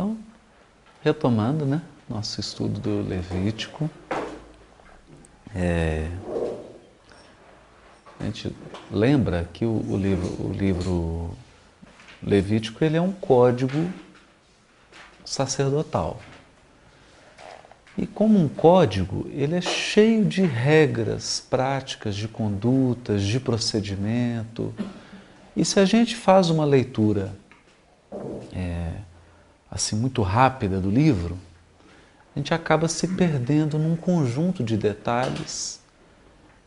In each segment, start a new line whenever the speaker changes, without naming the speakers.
Então, retomando, né, nosso estudo do Levítico, é, a gente lembra que o, o, livro, o livro Levítico ele é um código sacerdotal. E como um código, ele é cheio de regras, práticas, de condutas, de procedimento. E se a gente faz uma leitura assim muito rápida do livro, a gente acaba se perdendo num conjunto de detalhes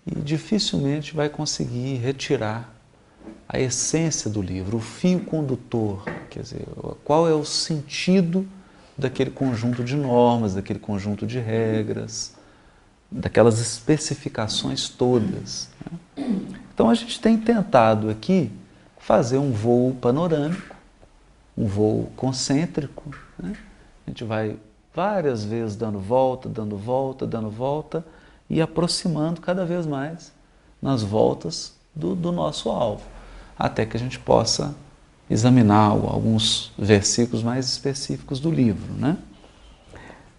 e dificilmente vai conseguir retirar a essência do livro, o fio condutor, quer dizer, qual é o sentido daquele conjunto de normas, daquele conjunto de regras, daquelas especificações todas. Né? Então a gente tem tentado aqui fazer um voo panorâmico, um voo concêntrico. Né? A gente vai várias vezes dando volta, dando volta, dando volta e aproximando cada vez mais nas voltas do, do nosso alvo, até que a gente possa examinar alguns versículos mais específicos do livro. Né?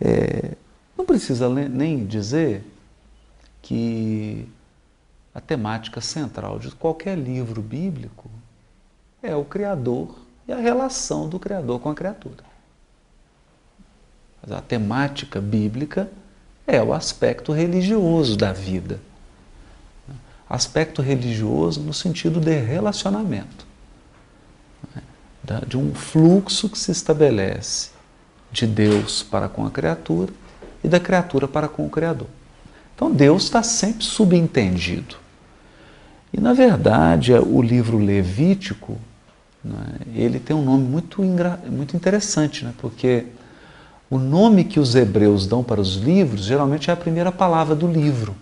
É, não precisa nem dizer que a temática central de qualquer livro bíblico é o Criador e a relação do Criador com a criatura. Mas a temática bíblica é o aspecto religioso da vida. Aspecto religioso no sentido de relacionamento, de um fluxo que se estabelece de Deus para com a criatura e da criatura para com o Criador. Então Deus está sempre subentendido. E na verdade, o livro Levítico, né, ele tem um nome muito, muito interessante, né, porque o nome que os hebreus dão para os livros geralmente é a primeira palavra do livro.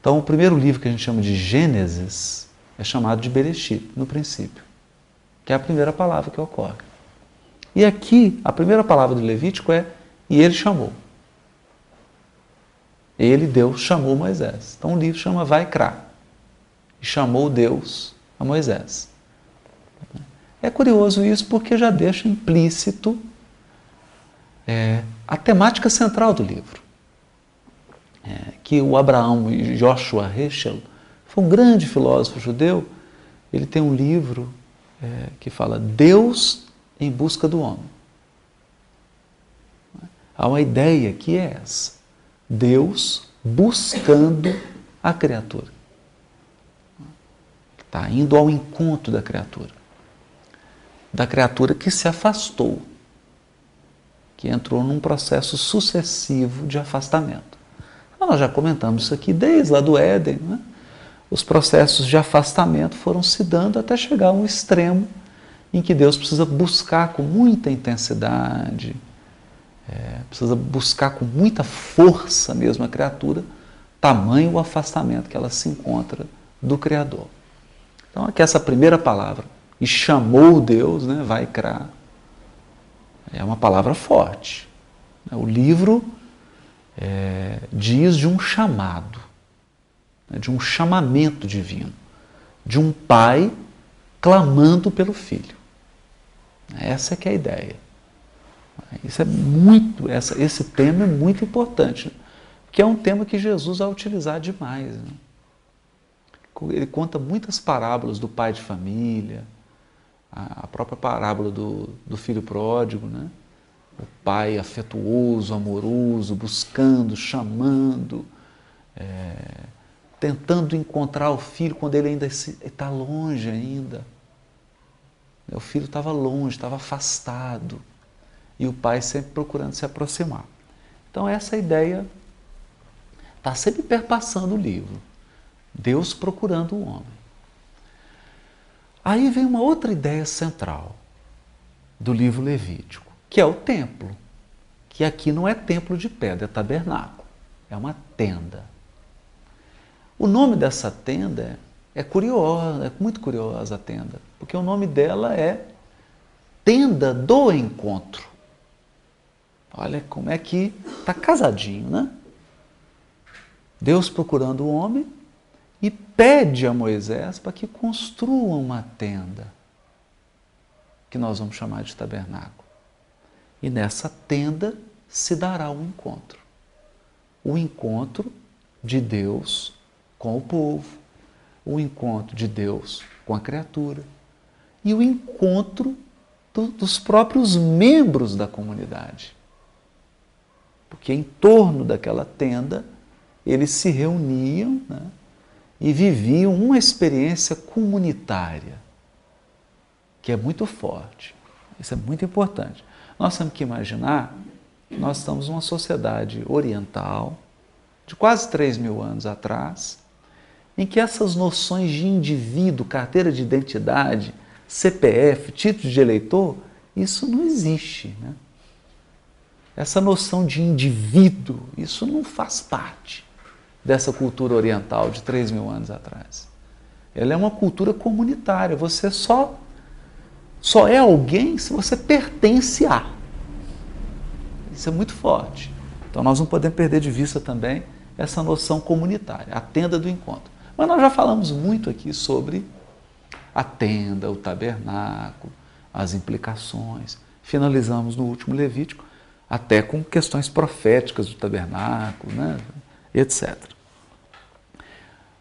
Então, o primeiro livro que a gente chama de Gênesis é chamado de Bereshit, no princípio, que é a primeira palavra que ocorre. E aqui, a primeira palavra do Levítico é e ele chamou. Ele, Deus, chamou Moisés. Então o livro chama Vaikra. E chamou Deus a Moisés. É curioso isso porque já deixa implícito é, a temática central do livro. É, que o Abraão Joshua Heschel foi um grande filósofo judeu. Ele tem um livro é, que fala Deus em busca do homem. Há uma ideia que é essa: Deus buscando a criatura. Está indo ao encontro da criatura. Da criatura que se afastou que entrou num processo sucessivo de afastamento. Nós já comentamos isso aqui desde lá do Éden. Né? Os processos de afastamento foram se dando até chegar a um extremo em que Deus precisa buscar com muita intensidade, é, precisa buscar com muita força mesmo a criatura, tamanho o afastamento que ela se encontra do Criador. Então, aqui essa primeira palavra, e chamou Deus, né, vai criar, é uma palavra forte. O livro é, diz de um chamado, né, de um chamamento divino, de um pai clamando pelo filho. Essa é que é a ideia. Isso é muito, essa, esse tema é muito importante, que é um tema que Jesus vai utilizar demais. Né? Ele conta muitas parábolas do pai de família, a própria parábola do, do filho pródigo, né? o pai afetuoso, amoroso, buscando, chamando, é, tentando encontrar o filho quando ele ainda está longe ainda. O filho estava longe, estava afastado, e o pai sempre procurando se aproximar. Então essa ideia está sempre perpassando o livro. Deus procurando o homem. Aí vem uma outra ideia central do livro Levítico, que é o templo, que aqui não é templo de pedra, é tabernáculo, é uma tenda. O nome dessa tenda é curioso, é muito curiosa a tenda, porque o nome dela é Tenda do Encontro. Olha como é que está casadinho, né? Deus procurando o homem e pede a Moisés para que construa uma tenda, que nós vamos chamar de tabernáculo. E nessa tenda se dará um encontro. O encontro de Deus com o povo, o encontro de Deus com a criatura e o encontro do, dos próprios membros da comunidade. Porque em torno daquela tenda eles se reuniam né, e viviam uma experiência comunitária, que é muito forte. Isso é muito importante. Nós temos que imaginar que nós estamos numa sociedade oriental, de quase 3 mil anos atrás, em que essas noções de indivíduo, carteira de identidade, CPF, título de eleitor, isso não existe. Né? Essa noção de indivíduo, isso não faz parte dessa cultura oriental de 3 mil anos atrás. Ela é uma cultura comunitária. Você só, só é alguém se você pertence a. Isso é muito forte. Então nós não podemos perder de vista também essa noção comunitária, a tenda do encontro. Mas nós já falamos muito aqui sobre a tenda, o tabernáculo, as implicações. Finalizamos no último Levítico, até com questões proféticas do tabernáculo, né? etc.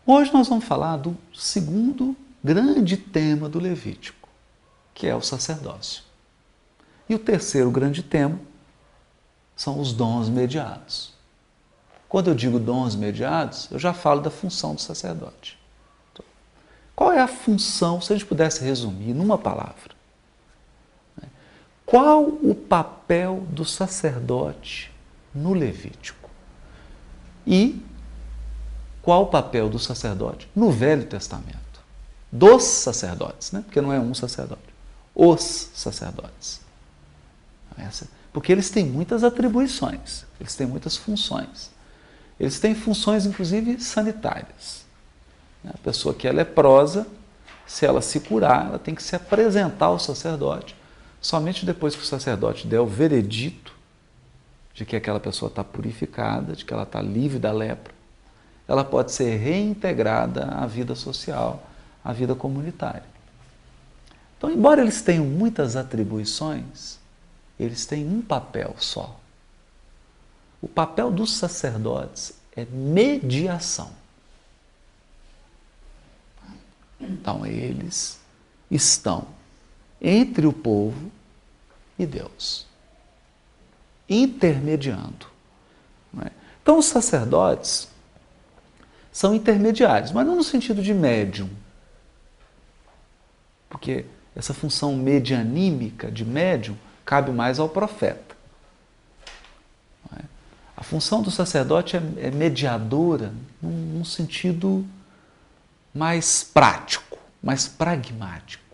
Hoje nós vamos falar do segundo grande tema do Levítico, que é o sacerdócio. E o terceiro grande tema são os dons mediados. Quando eu digo dons mediados, eu já falo da função do sacerdote. Qual é a função, se a gente pudesse resumir numa palavra? Qual o papel do sacerdote no Levítico? E qual o papel do sacerdote no Velho Testamento? Dos sacerdotes, né? porque não é um sacerdote. Os sacerdotes. Porque eles têm muitas atribuições, eles têm muitas funções. Eles têm funções, inclusive, sanitárias. A pessoa que é leprosa, se ela se curar, ela tem que se apresentar ao sacerdote. Somente depois que o sacerdote der o veredito de que aquela pessoa está purificada, de que ela está livre da lepra, ela pode ser reintegrada à vida social, à vida comunitária. Então, embora eles tenham muitas atribuições, eles têm um papel só. O papel dos sacerdotes é mediação. Então, eles estão entre o povo e Deus, intermediando. É? Então, os sacerdotes são intermediários, mas não no sentido de médium, porque essa função medianímica de médium cabe mais ao profeta. É? A função do sacerdote é, é mediadora num, num sentido mais prático, mais pragmático.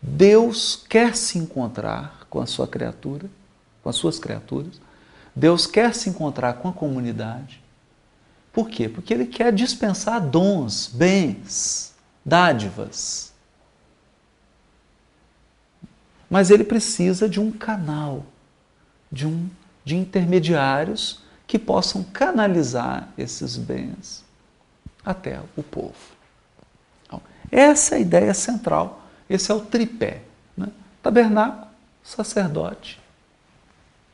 Deus quer se encontrar com a sua criatura, com as suas criaturas. Deus quer se encontrar com a comunidade. Por quê? Porque Ele quer dispensar dons, bens, dádivas. Mas Ele precisa de um canal, de, um, de intermediários que possam canalizar esses bens até o povo. Então, essa é a ideia central, esse é o tripé. Né? Tabernáculo, sacerdote,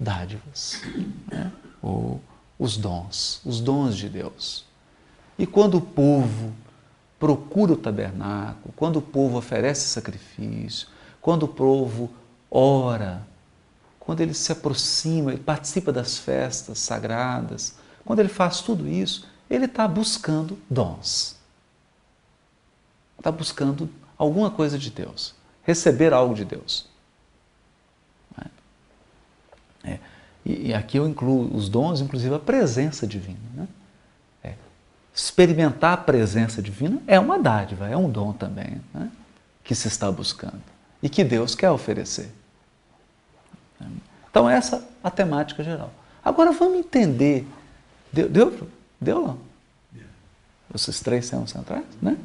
dádivas, né? ou os dons, os dons de Deus. E quando o povo procura o tabernáculo, quando o povo oferece sacrifício, quando o povo ora, quando ele se aproxima, ele participa das festas sagradas, quando ele faz tudo isso, ele está buscando dons. Está buscando alguma coisa de Deus, receber algo de Deus. É. E, e, aqui eu incluo os dons, inclusive a presença divina. Né? É. Experimentar a presença divina é uma dádiva, é um dom também, né? que se está buscando e que Deus quer oferecer. Então, essa é a temática geral. Agora vamos entender. Deu, deu, Deu. Esses três são centrais, né?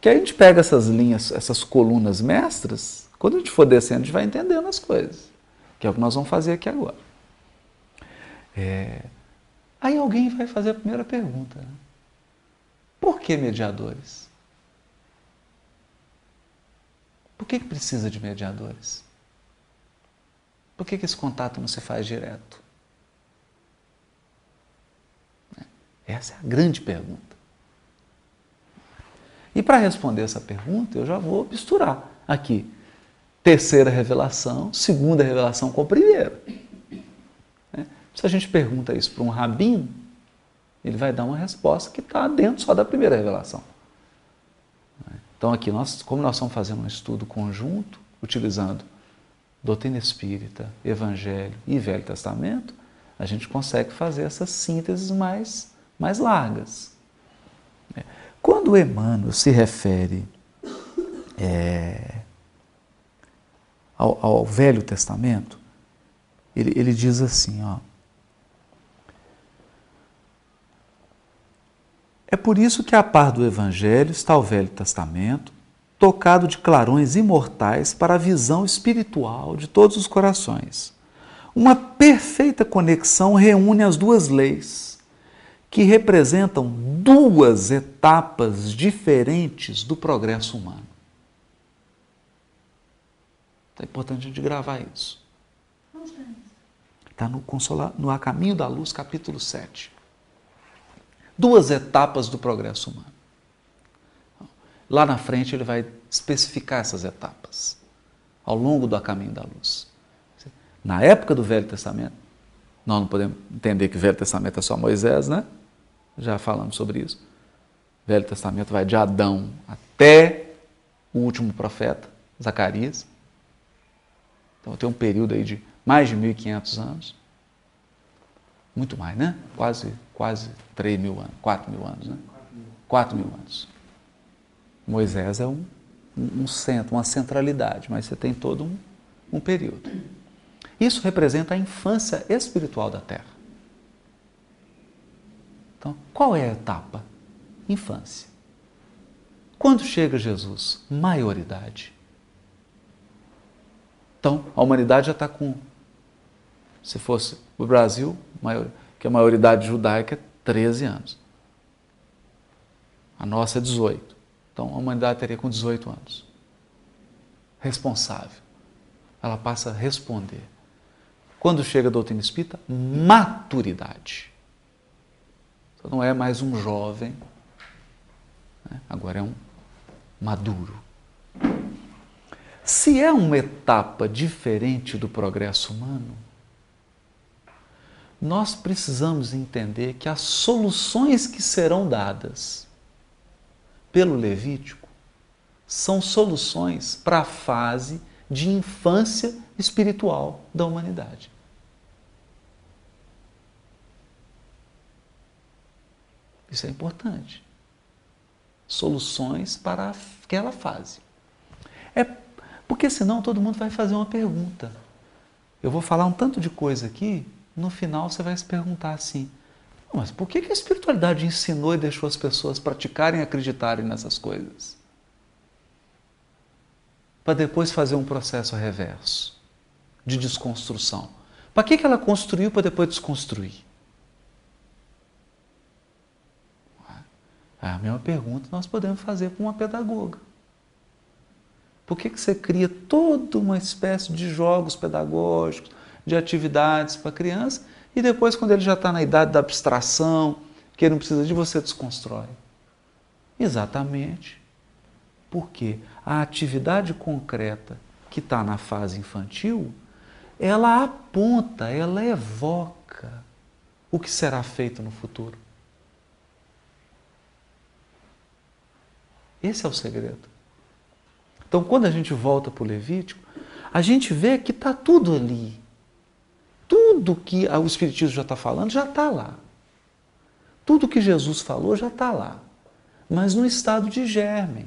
Que a gente pega essas linhas, essas colunas mestras, quando a gente for descendo, a gente vai entendendo as coisas. Que é o que nós vamos fazer aqui agora. É... Aí alguém vai fazer a primeira pergunta. Né? Por que mediadores? Por que, que precisa de mediadores? Por que, que esse contato não se faz direto? Essa é a grande pergunta. E para responder essa pergunta, eu já vou misturar aqui terceira revelação, segunda revelação com a primeira. Se a gente pergunta isso para um rabino, ele vai dar uma resposta que está dentro só da primeira revelação. Então aqui, nós, como nós estamos fazendo um estudo conjunto, utilizando doutrina espírita, evangelho e Velho Testamento, a gente consegue fazer essas sínteses mais, mais largas. Quando Emmanuel se refere é, ao, ao, Velho Testamento, ele, ele diz assim, ó. É por isso que a par do Evangelho está o Velho Testamento, tocado de clarões imortais para a visão espiritual de todos os corações. Uma perfeita conexão reúne as duas leis que representam duas etapas diferentes do progresso humano. É importante a gente gravar isso. Está no, Consola, no A Caminho da Luz, capítulo 7. Duas etapas do progresso humano. Lá na frente ele vai especificar essas etapas ao longo do Caminho da Luz. Na época do Velho Testamento, nós não podemos entender que o Velho Testamento é só Moisés, né? Já falamos sobre isso. O Velho Testamento vai de Adão até o último profeta, Zacarias. Então tem um período aí de mais de 1.500 anos. Muito mais, né? Quase, quase 3 mil anos, 4 mil anos, né? 4 mil anos. Moisés é um, um centro, uma centralidade, mas você tem todo um, um período. Isso representa a infância espiritual da Terra. Então, qual é a etapa? Infância. Quando chega Jesus? Maioridade. Então, a humanidade já está com, se fosse o Brasil, maior, que a maioridade judaica é 13 anos. A nossa é 18. Então, a humanidade teria com 18 anos. Responsável. Ela passa a responder. Quando chega a doutrina espírita, maturidade. Então não é mais um jovem, né? agora é um maduro. Se é uma etapa diferente do progresso humano, nós precisamos entender que as soluções que serão dadas pelo Levítico são soluções para a fase de infância espiritual da humanidade. Isso é importante. Soluções para aquela fase. É porque senão todo mundo vai fazer uma pergunta. Eu vou falar um tanto de coisa aqui, no final você vai se perguntar assim: mas por que a espiritualidade ensinou e deixou as pessoas praticarem e acreditarem nessas coisas? Para depois fazer um processo reverso de desconstrução. Para que ela construiu para depois desconstruir? É a mesma pergunta nós podemos fazer com uma pedagoga. Por que, que você cria toda uma espécie de jogos pedagógicos, de atividades para a criança, e depois, quando ele já está na idade da abstração, que ele não precisa de você, desconstrói? Exatamente porque a atividade concreta que está na fase infantil, ela aponta, ela evoca o que será feito no futuro. Esse é o segredo. Então, quando a gente volta para o Levítico, a gente vê que está tudo ali. Tudo que o Espiritismo já está falando já está lá. Tudo que Jesus falou já está lá. Mas no estado de germe,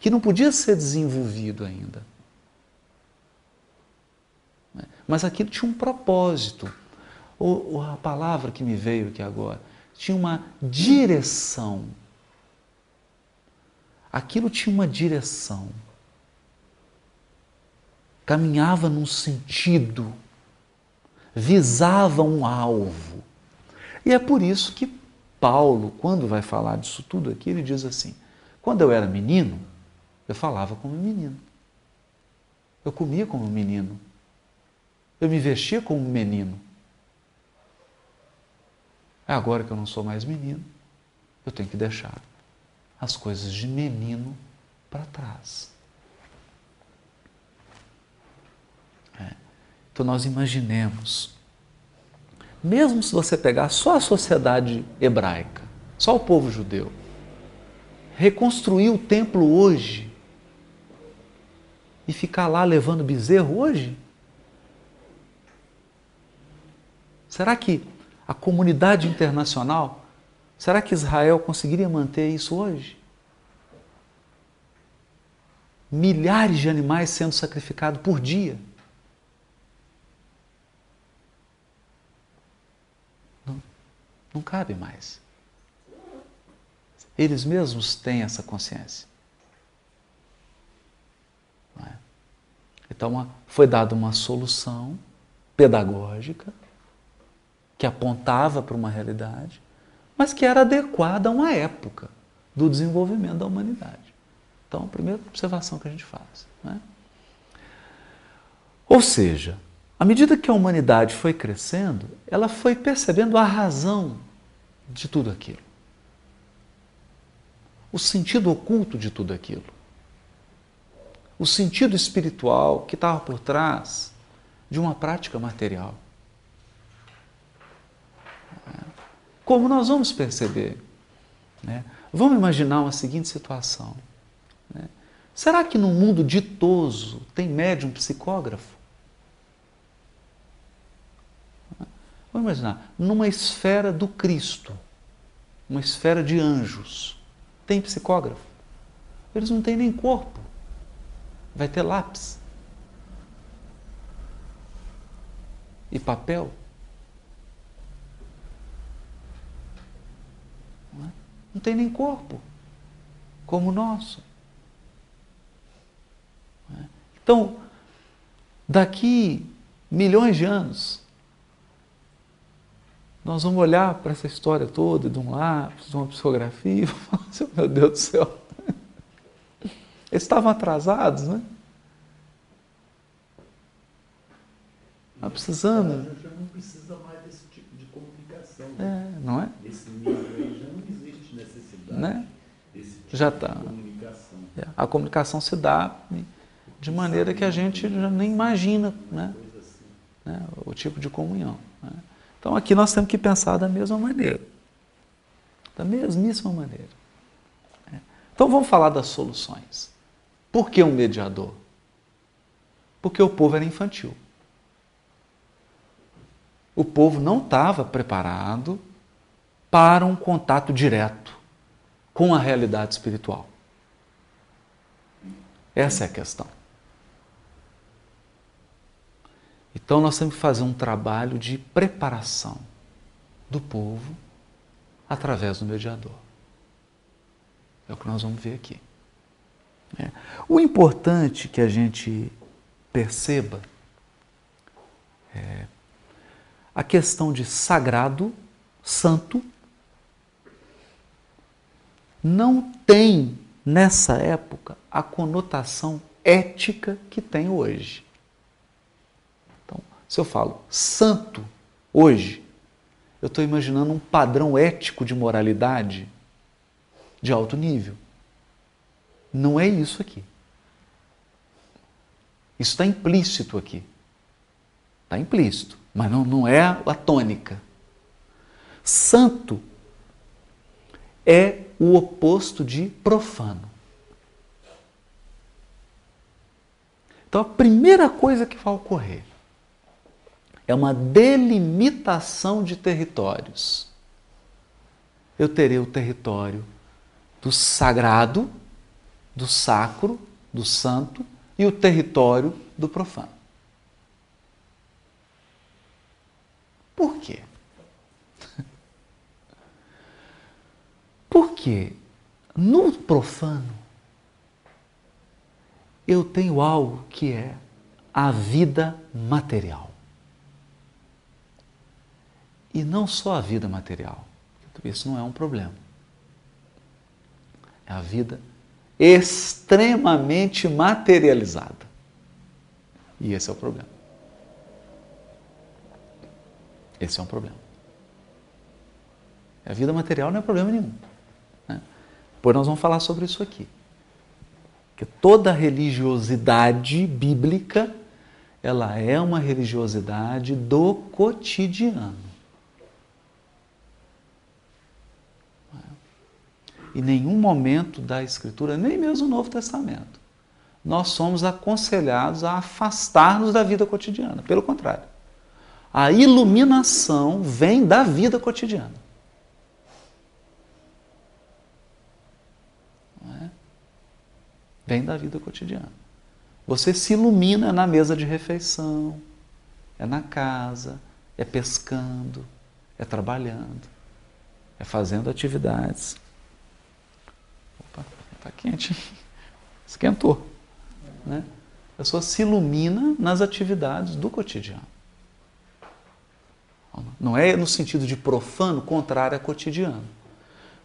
que não podia ser desenvolvido ainda. Mas aquilo tinha um propósito. Ou, a palavra que me veio aqui agora tinha uma direção aquilo tinha uma direção, caminhava num sentido, visava um alvo. E é por isso que Paulo, quando vai falar disso tudo aqui, ele diz assim: quando eu era menino, eu falava como menino. Eu comia como menino. Eu me vestia como menino. É agora que eu não sou mais menino, eu tenho que deixar as coisas de menino para trás. Então nós imaginemos, mesmo se você pegar só a sociedade hebraica, só o povo judeu, reconstruir o templo hoje e ficar lá levando bezerro hoje? Será que a comunidade internacional, será que Israel conseguiria manter isso hoje? Milhares de animais sendo sacrificados por dia. Não cabe mais. Eles mesmos têm essa consciência. É? Então, foi dada uma solução pedagógica que apontava para uma realidade, mas que era adequada a uma época do desenvolvimento da humanidade. Então, a primeira observação que a gente faz. Né? Ou seja, à medida que a humanidade foi crescendo, ela foi percebendo a razão de tudo aquilo. O sentido oculto de tudo aquilo. O sentido espiritual que estava por trás de uma prática material. Como nós vamos perceber? Né? Vamos imaginar uma seguinte situação. Né? Será que no mundo ditoso tem médium psicógrafo? Vamos imaginar, numa esfera do Cristo, uma esfera de anjos, tem psicógrafo? Eles não têm nem corpo. Vai ter lápis e papel. não tem nem corpo, como o nosso. Então, daqui milhões de anos, nós vamos olhar para essa história toda de um lápis, de uma psicografia, e vamos falar assim, meu Deus do céu, eles estavam atrasados, né? Está precisando.
A gente não precisa mais desse tipo de comunicação.
Né? É, não é?
Esse nível aí já não existe necessidade
né?
desse tipo
Já
de
está.
comunicação.
É, a comunicação se dá de maneira que a gente já nem imagina né?
Assim.
né? o tipo de comunhão. né? Então aqui nós temos que pensar da mesma maneira. Da mesmíssima maneira. né? Então vamos falar das soluções. Por que um mediador? Porque o povo era infantil. O povo não estava preparado para um contato direto com a realidade espiritual. Essa é a questão. Então nós temos que fazer um trabalho de preparação do povo através do mediador. É o que nós vamos ver aqui. É. O importante que a gente perceba é a questão de sagrado, santo, não tem nessa época a conotação ética que tem hoje. Se eu falo santo hoje, eu estou imaginando um padrão ético de moralidade de alto nível. Não é isso aqui. Isso está implícito aqui. Está implícito, mas não, não é a tônica. Santo é o oposto de profano. Então, a primeira coisa que vai ocorrer é uma delimitação de territórios. Eu terei o território do sagrado, do sacro, do santo e o território do profano. Por quê? Porque no profano eu tenho algo que é a vida material. E não só a vida material. Isso não é um problema. É a vida extremamente materializada. E esse é o problema. Esse é um problema. A vida material não é problema nenhum. Né? Pois nós vamos falar sobre isso aqui. Que toda religiosidade bíblica, ela é uma religiosidade do cotidiano. Em nenhum momento da Escritura, nem mesmo no Novo Testamento, nós somos aconselhados a afastar-nos da vida cotidiana. Pelo contrário, a iluminação vem da vida cotidiana. É? Vem da vida cotidiana. Você se ilumina na mesa de refeição, é na casa, é pescando, é trabalhando, é fazendo atividades. Está quente, esquentou. Né? A pessoa se ilumina nas atividades do cotidiano. Não é no sentido de profano, contrário a cotidiano.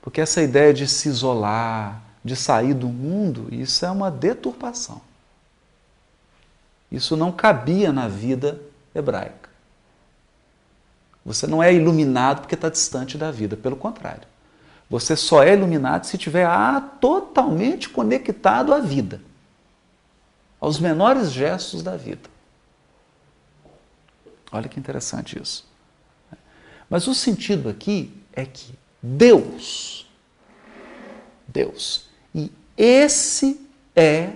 Porque essa ideia de se isolar, de sair do mundo, isso é uma deturpação. Isso não cabia na vida hebraica. Você não é iluminado porque está distante da vida, pelo contrário. Você só é iluminado se estiver totalmente conectado à vida, aos menores gestos da vida. Olha que interessante isso. Mas o sentido aqui é que Deus, Deus, e esse é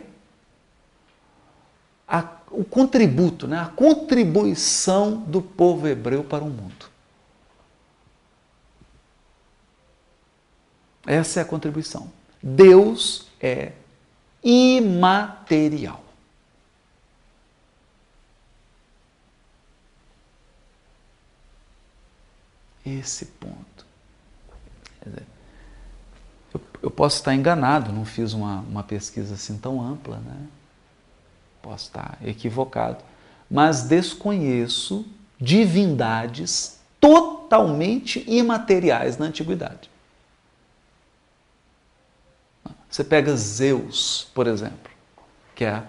a, o contributo, né, a contribuição do povo hebreu para o mundo. Essa é a contribuição. Deus é imaterial. esse ponto. Eu, eu, posso estar enganado, não fiz uma, uma pesquisa assim tão ampla, né? posso estar equivocado, mas desconheço divindades totalmente imateriais na antiguidade. Você pega Zeus, por exemplo, que é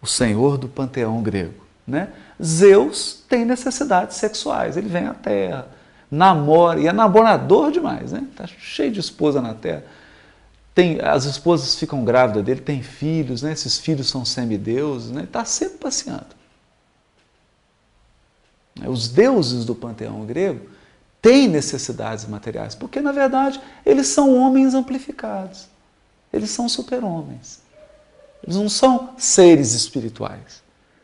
o senhor do panteão grego. Né? Zeus tem necessidades sexuais, ele vem à Terra, namora, e é namorador demais, né? Está cheio de esposa na terra. Tem, as esposas ficam grávidas dele, tem filhos, né? esses filhos são semideuses, né? está sempre passeando. Os deuses do panteão grego têm necessidades materiais, porque na verdade eles são homens amplificados, eles são super-homens. Eles não são seres espirituais,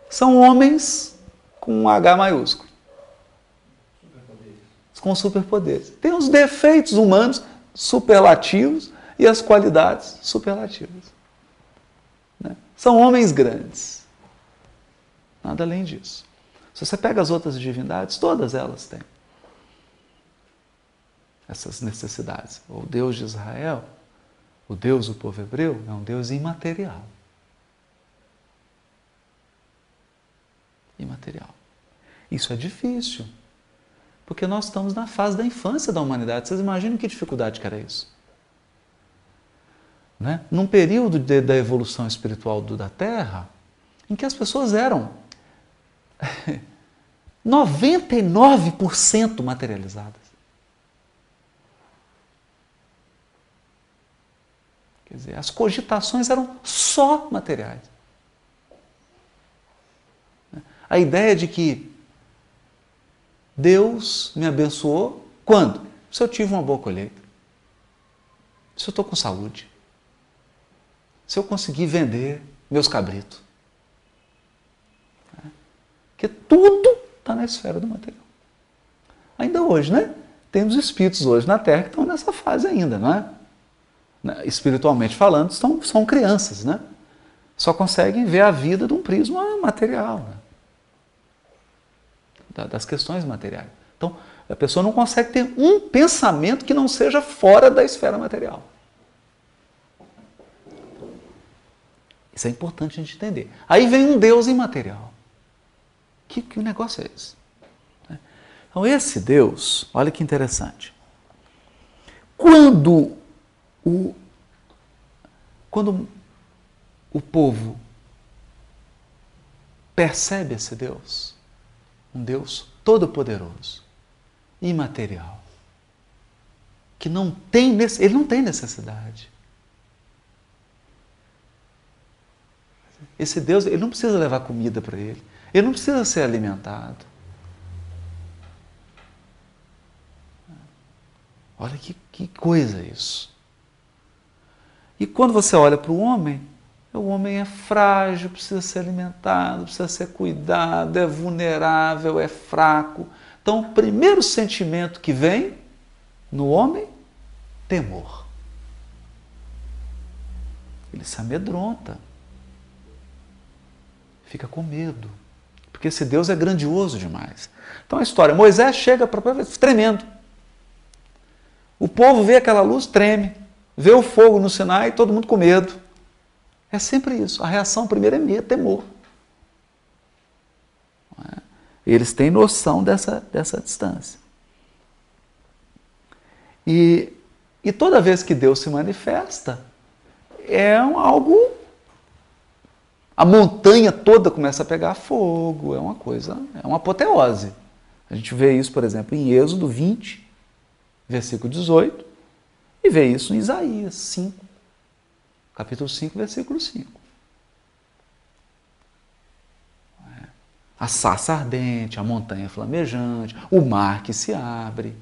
são homens com um H maiúsculo com superpoderes. Tem os defeitos humanos superlativos e as qualidades superlativas. Né? São homens grandes. Nada além disso. Se você pega as outras divindades, todas elas têm essas necessidades. O Deus de Israel, o Deus do povo hebreu, é um Deus imaterial. Imaterial. Isso é difícil. Porque nós estamos na fase da infância da humanidade. Vocês imaginam que dificuldade que era isso? Né? Num período de, da evolução espiritual do, da Terra, em que as pessoas eram 99% materializadas. Quer dizer, as cogitações eram só materiais. A ideia de que Deus me abençoou quando? Se eu tive uma boa colheita. Se eu estou com saúde. Se eu conseguir vender meus cabritos. Porque tudo está na esfera do material. Ainda hoje, né? Temos espíritos hoje na Terra que estão nessa fase ainda, não é? Né? Espiritualmente falando, estão, são crianças, né? Só conseguem ver a vida de um prisma material. Né? das questões materiais. Então, a pessoa não consegue ter um pensamento que não seja fora da esfera material. Isso é importante a gente entender. Aí vem um Deus imaterial. Que, que negócio é esse? Então, esse Deus, olha que interessante. Quando o, quando o povo percebe esse Deus, um Deus todo-poderoso, imaterial. Que não tem, ele não tem necessidade. Esse Deus, ele não precisa levar comida para ele. Ele não precisa ser alimentado. Olha que, que coisa isso. E quando você olha para o homem, o homem é frágil, precisa ser alimentado, precisa ser cuidado, é vulnerável, é fraco. Então, o primeiro sentimento que vem no homem, temor. Ele se amedronta, fica com medo, porque esse Deus é grandioso demais. Então, a história: Moisés chega para tremendo. O povo vê aquela luz, treme. Vê o fogo no Sinai, todo mundo com medo. É sempre isso. A reação primeira é medo, temor. É? Eles têm noção dessa, dessa distância. E, e toda vez que Deus se manifesta, é um, algo. A montanha toda começa a pegar fogo, é uma coisa, é uma apoteose. A gente vê isso, por exemplo, em Êxodo 20, versículo 18, e vê isso em Isaías 5, capítulo 5, versículo 5. É. A sarça ardente, a montanha flamejante, o mar que se abre.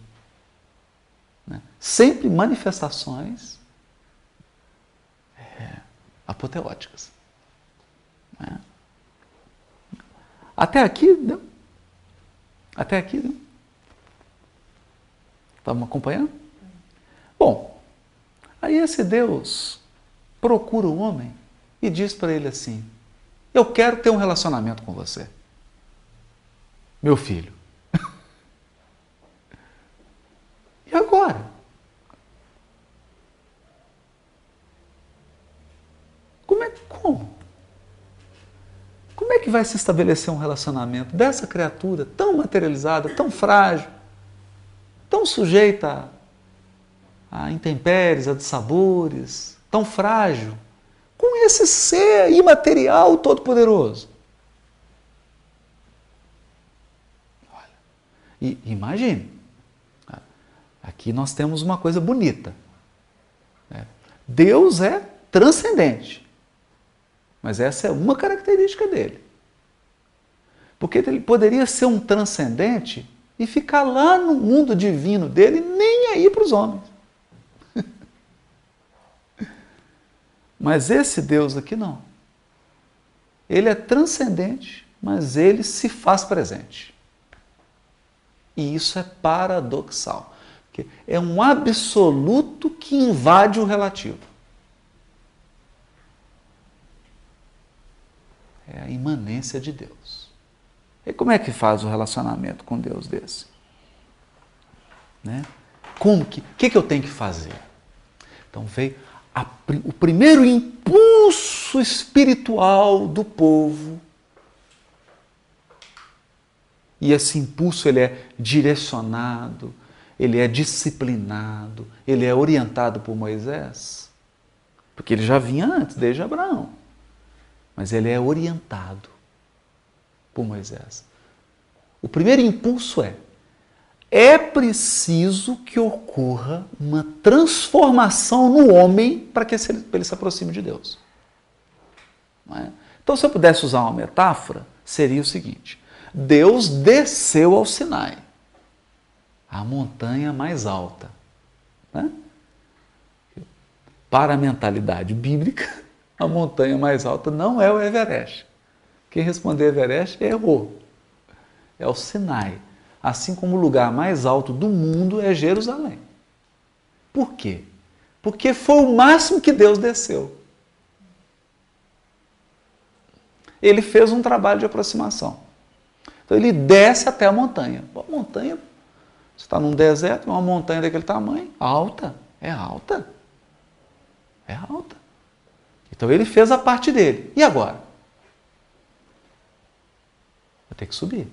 Né? Sempre manifestações é, apoteóticas. Né? Até aqui, não? Até aqui, não? Estamos acompanhando? Bom, aí esse Deus procura o homem e diz para ele assim: Eu quero ter um relacionamento com você, meu filho. e agora? Como é como? Como é que vai se estabelecer um relacionamento dessa criatura tão materializada, tão frágil? tão sujeita a, intempéries, a dissabores, tão frágil, com esse ser imaterial todo-poderoso. E imagine, aqui nós temos uma coisa bonita. Né? Deus é transcendente, mas essa é uma característica dele. Porque ele poderia ser um transcendente e ficar lá no mundo divino dele, nem aí para os homens. Mas esse Deus aqui não. Ele é transcendente, mas ele se faz presente. E isso é paradoxal. É um absoluto que invade o relativo. É a imanência de Deus. E como é que faz o relacionamento com Deus desse? Né? Como que, que, que eu tenho que fazer? Então veio a, o primeiro impulso espiritual do povo. E esse impulso ele é direcionado, ele é disciplinado, ele é orientado por Moisés. Porque ele já vinha antes, desde Abraão. Mas ele é orientado por Moisés. O primeiro impulso é: é preciso que ocorra uma transformação no homem para que ele se aproxime de Deus. É? Então, se eu pudesse usar uma metáfora, seria o seguinte: Deus desceu ao Sinai, a montanha mais alta. Né? Para a mentalidade bíblica, a montanha mais alta não é o Everest. Quem responder Everest errou. É o Sinai. Assim como o lugar mais alto do mundo é Jerusalém. Por quê? Porque foi o máximo que Deus desceu. Ele fez um trabalho de aproximação. Então ele desce até a montanha. A montanha, você está num deserto, uma montanha daquele tamanho, alta, é alta. É alta. Então ele fez a parte dele. E agora? Vai ter que subir.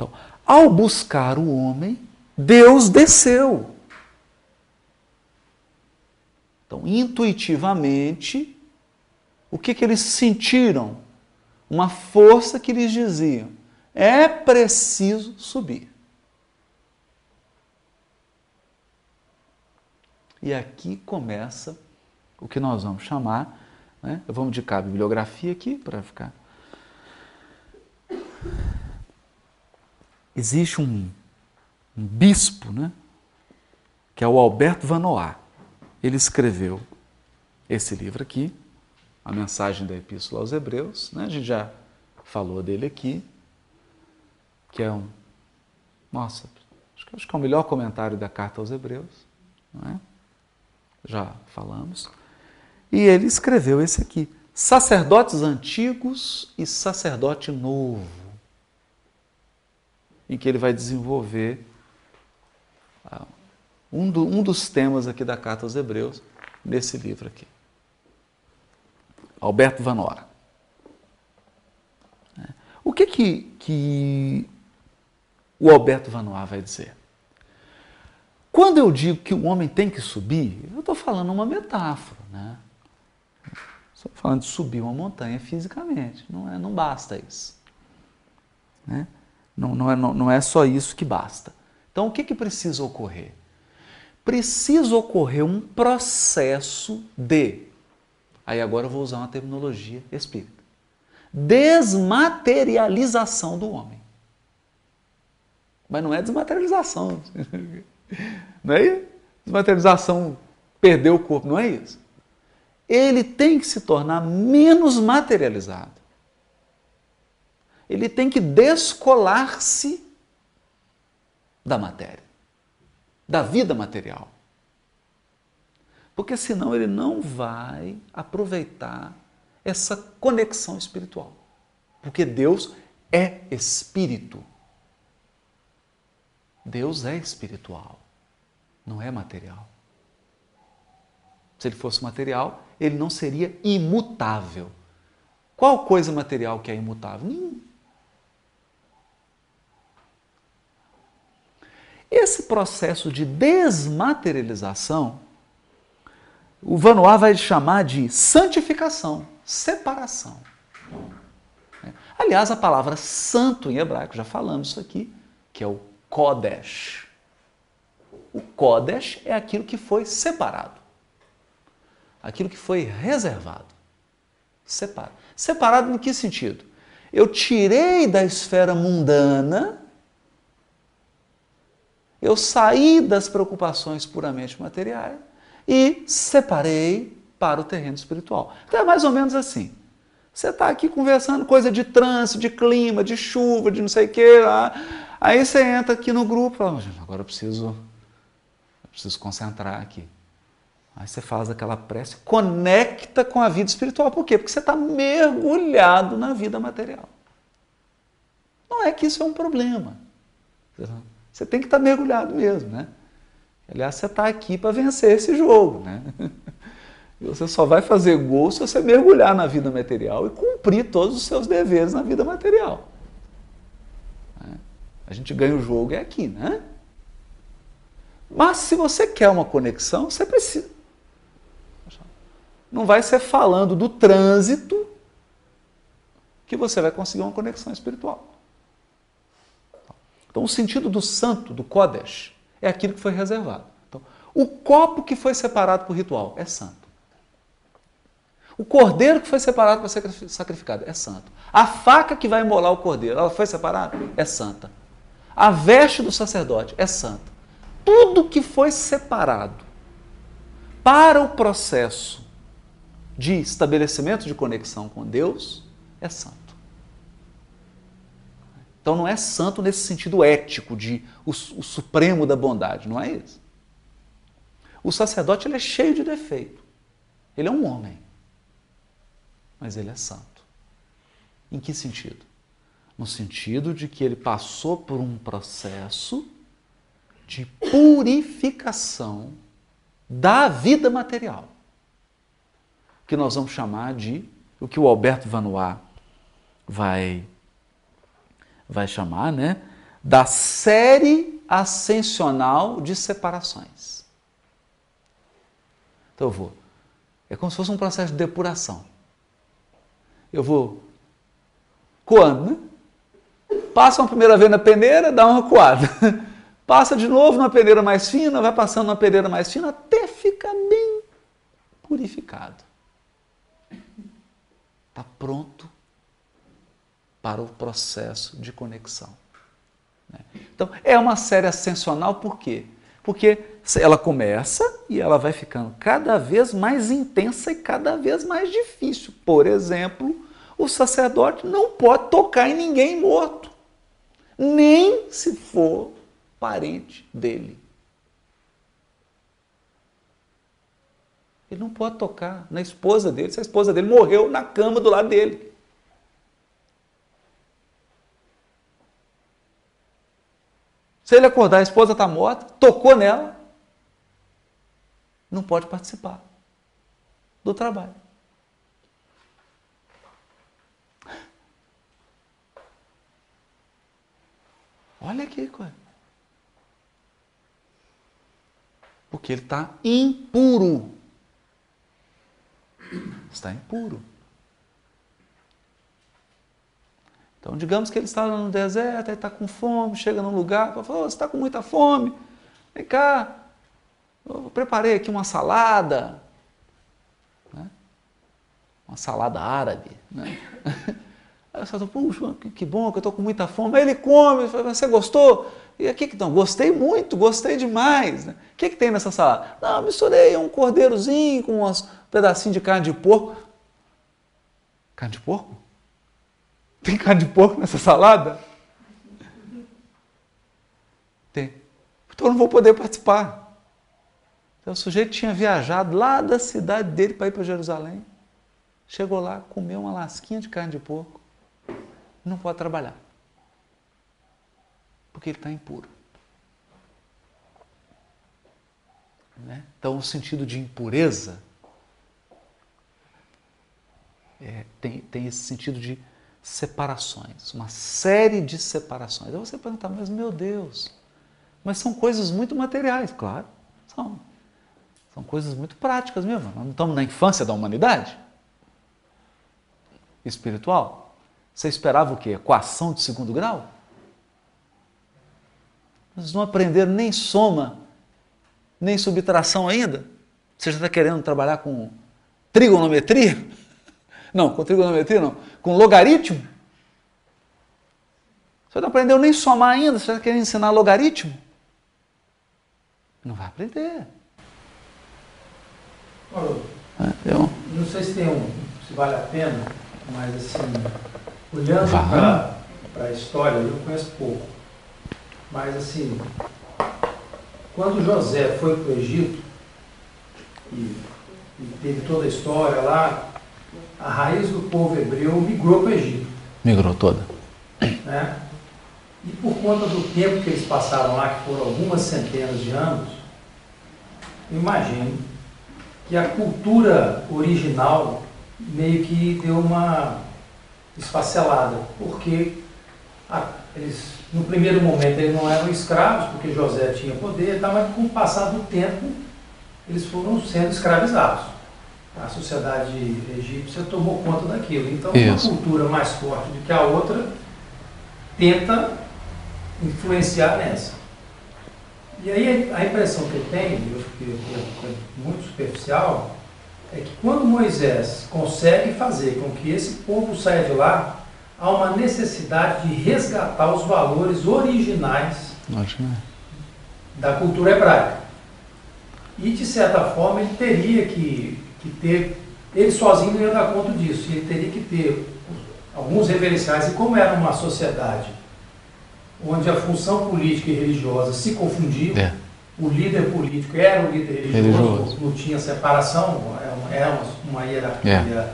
Então, ao buscar o homem, Deus desceu. Então, intuitivamente, o que, que eles sentiram? Uma força que lhes dizia: é preciso subir. E aqui começa o que nós vamos chamar, né? eu vou indicar a bibliografia aqui para ficar. Existe um, um bispo, né? que é o Alberto Vanois. Ele escreveu esse livro aqui, a mensagem da Epístola aos Hebreus, né? a gente já falou dele aqui, que é um. Nossa, acho que, acho que é o melhor comentário da carta aos Hebreus, não é? já falamos. E ele escreveu esse aqui: Sacerdotes Antigos e Sacerdote Novo, em que ele vai desenvolver ah, um, do, um dos temas aqui da Carta aos Hebreus, nesse livro aqui. Alberto Vanora. É. O que que, que o Alberto Vanois vai dizer? Quando eu digo que o homem tem que subir, eu estou falando uma metáfora, né? Estou falando de subir uma montanha fisicamente, não, é, não basta isso. Né? Não, não, é, não, não é só isso que basta. Então, o que, que precisa ocorrer? Precisa ocorrer um processo de, aí agora eu vou usar uma terminologia espírita, desmaterialização do homem. Mas não é desmaterialização. Não é? Desmaterialização, perder o corpo, não é isso. Ele tem que se tornar menos materializado. Ele tem que descolar-se da matéria, da vida material. Porque senão ele não vai aproveitar essa conexão espiritual. Porque Deus é espírito. Deus é espiritual, não é material. Se ele fosse material, ele não seria imutável. Qual coisa material que é imutável? Nenhum. Esse processo de desmaterialização, o Vanois vai chamar de santificação, separação. Aliás, a palavra santo em hebraico, já falamos isso aqui, que é o Kodesh. O Kodesh é aquilo que foi separado, aquilo que foi reservado. Separado. Separado em que sentido? Eu tirei da esfera mundana, eu saí das preocupações puramente materiais e separei para o terreno espiritual. Então é mais ou menos assim. Você está aqui conversando coisa de trânsito, de clima, de chuva, de não sei o quê. Lá. Aí você entra aqui no grupo e fala, agora eu preciso, eu preciso concentrar aqui. Aí você faz aquela prece, conecta com a vida espiritual. Por quê? Porque você está mergulhado na vida material. Não é que isso é um problema. Você tem que estar tá mergulhado mesmo, né? Aliás, você está aqui para vencer esse jogo, né? E você só vai fazer gol se você mergulhar na vida material e cumprir todos os seus deveres na vida material. A gente ganha o jogo é aqui, né? Mas se você quer uma conexão, você precisa. Não vai ser falando do trânsito que você vai conseguir uma conexão espiritual. Então, o sentido do santo, do Kodesh, é aquilo que foi reservado. Então, o copo que foi separado por ritual é santo. O cordeiro que foi separado para ser sacrificado é santo. A faca que vai molar o cordeiro, ela foi separada? É santa. A veste do sacerdote é santa. Tudo que foi separado para o processo de estabelecimento de conexão com Deus é santo. Então não é santo nesse sentido ético de o, o supremo da bondade, não é isso. O sacerdote ele é cheio de defeito. Ele é um homem. Mas ele é santo. Em que sentido? no sentido de que ele passou por um processo de purificação da vida material, que nós vamos chamar de o que o Alberto Vanois vai vai chamar, né, da série ascensional de separações. Então eu vou é como se fosse um processo de depuração. Eu vou coando, né? passa uma primeira vez na peneira, dá uma coada. Passa de novo numa peneira mais fina, vai passando numa peneira mais fina até ficar bem purificado. Está pronto para o processo de conexão. né? Então, é uma série ascensional por quê? Porque ela começa e ela vai ficando cada vez mais intensa e cada vez mais difícil. Por exemplo, o sacerdote não pode tocar em ninguém morto, nem se for parente dele. Ele não pode tocar na esposa dele, se a esposa dele morreu na cama do lado dele. Se ele acordar, a esposa está morta, tocou nela, não pode participar do trabalho. Olha aqui, coisa. Porque ele está impuro. Está impuro. Então, digamos que ele está no deserto, ele está com fome, chega num lugar, fala, oh, você está com muita fome, vem cá, eu preparei aqui uma salada, né? uma salada árabe. Né? Aí você fala, puxa, que bom que eu estou com muita fome. Aí ele come, fala, você gostou? E aqui que não, gostei muito, gostei demais. Né? O que, que tem nessa salada? Não, misturei um cordeirozinho com uns pedacinhos de carne de porco. Carne de porco? Tem carne de porco nessa salada? Tem. Então eu não vou poder participar. Então, o sujeito tinha viajado lá da cidade dele para ir para Jerusalém. Chegou lá, comeu uma lasquinha de carne de porco. Não pode trabalhar porque ele está impuro. Né? Então, o sentido de impureza é, tem, tem esse sentido de separações, uma série de separações. Aí você perguntar, mas meu Deus, mas são coisas muito materiais, claro, são. São coisas muito práticas mesmo. Nós não estamos na infância da humanidade espiritual. Você esperava o quê? Equação de segundo grau? Vocês não aprenderam nem soma, nem subtração ainda? Você já está querendo trabalhar com trigonometria? Não, com trigonometria não, com logaritmo? Você não aprendeu nem somar ainda, você querendo ensinar logaritmo? Não vai aprender. É, eu...
Não sei se tem um, se vale a pena, mas assim, olhando para a história, eu conheço pouco. Mas assim, quando José foi para o Egito e, e, teve toda a história lá, a raiz do povo hebreu migrou para o Egito.
Migrou toda.
Né? E por conta do tempo que eles passaram lá, que foram algumas centenas de anos, imagino que a cultura original meio que deu uma esfacelada, porque a, eles no primeiro momento eles não eram escravos, porque José tinha poder, tá, mas com o passar do tempo eles foram sendo escravizados. A sociedade egípcia tomou conta daquilo. Então, Isso. uma cultura mais forte do que a outra tenta influenciar nessa. E aí a impressão que eu tenho, eu fiquei muito superficial, é que quando Moisés consegue fazer com que esse povo saia de lá, há uma necessidade de resgatar os valores originais da cultura hebraica. E, de certa forma, ele teria que, que ter, ele sozinho não ia dar conta disso, ele teria que ter alguns referenciais. E como era uma sociedade onde a função política e religiosa se confundiam, é. o líder político era o líder religioso, religioso. não tinha separação, era uma, hierarquia, é.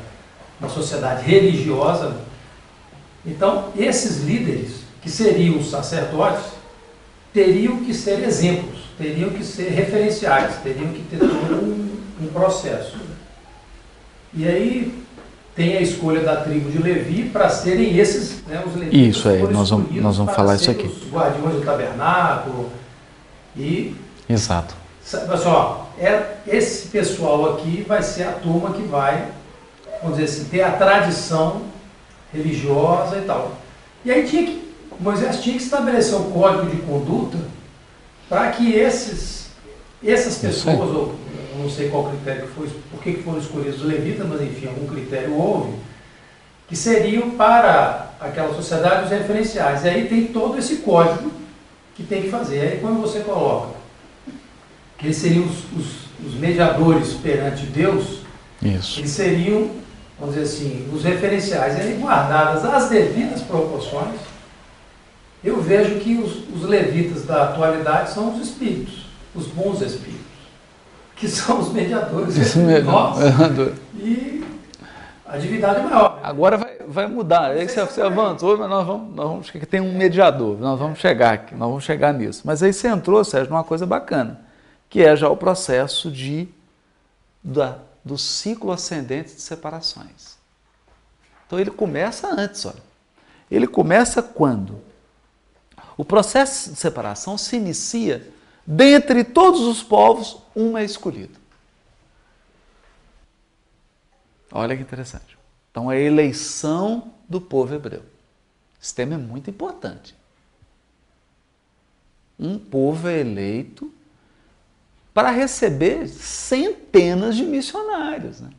uma sociedade religiosa então, esses líderes, que seriam os sacerdotes, teriam que ser exemplos, teriam que ser referenciais, teriam que ter todo um, um processo. E aí tem a escolha da tribo de Levi para serem esses, né, os levitas.
Isso aí, nós vamos, nós vamos falar isso aqui.
Os guardiões do tabernáculo e.
Exato.
Pessoal, é, esse pessoal aqui vai ser a turma que vai, vamos dizer assim, ter a tradição religiosa e tal. E aí tinha que Moisés tinha que estabelecer um código de conduta para que esses, essas pessoas, ou eu não sei qual critério que foi, por que que foram escolhidos os levitas, mas enfim, algum critério houve, que seriam para aquela sociedade os referenciais. E aí tem todo esse código que tem que fazer. Aí quando você coloca que eles seriam os, os- os mediadores perante Deus,
Isso.
eles seriam, vamos dizer assim, os referenciais. E aí guardadas as devidas proporções, eu vejo que os, os levitas da atualidade são os espíritos, os bons espíritos, que são os mediadores
Isso mesmo.
nós e a divindade maior.
Agora vai, vai mudar. Aí você, você avançou, mas nós vamos, nós vamos. que Tem um mediador, nós vamos chegar aqui, nós vamos chegar nisso. Mas aí você entrou, Sérgio, numa coisa bacana, que é já o processo de, da, do ciclo ascendente de separações. Então ele começa antes, olha. Ele começa quando? O processo de separação se inicia dentre todos os povos, um é escolhido. Olha que interessante. Então, a eleição do povo hebreu. Esse tema é muito importante. Um povo é eleito para receber centenas de missionários, né?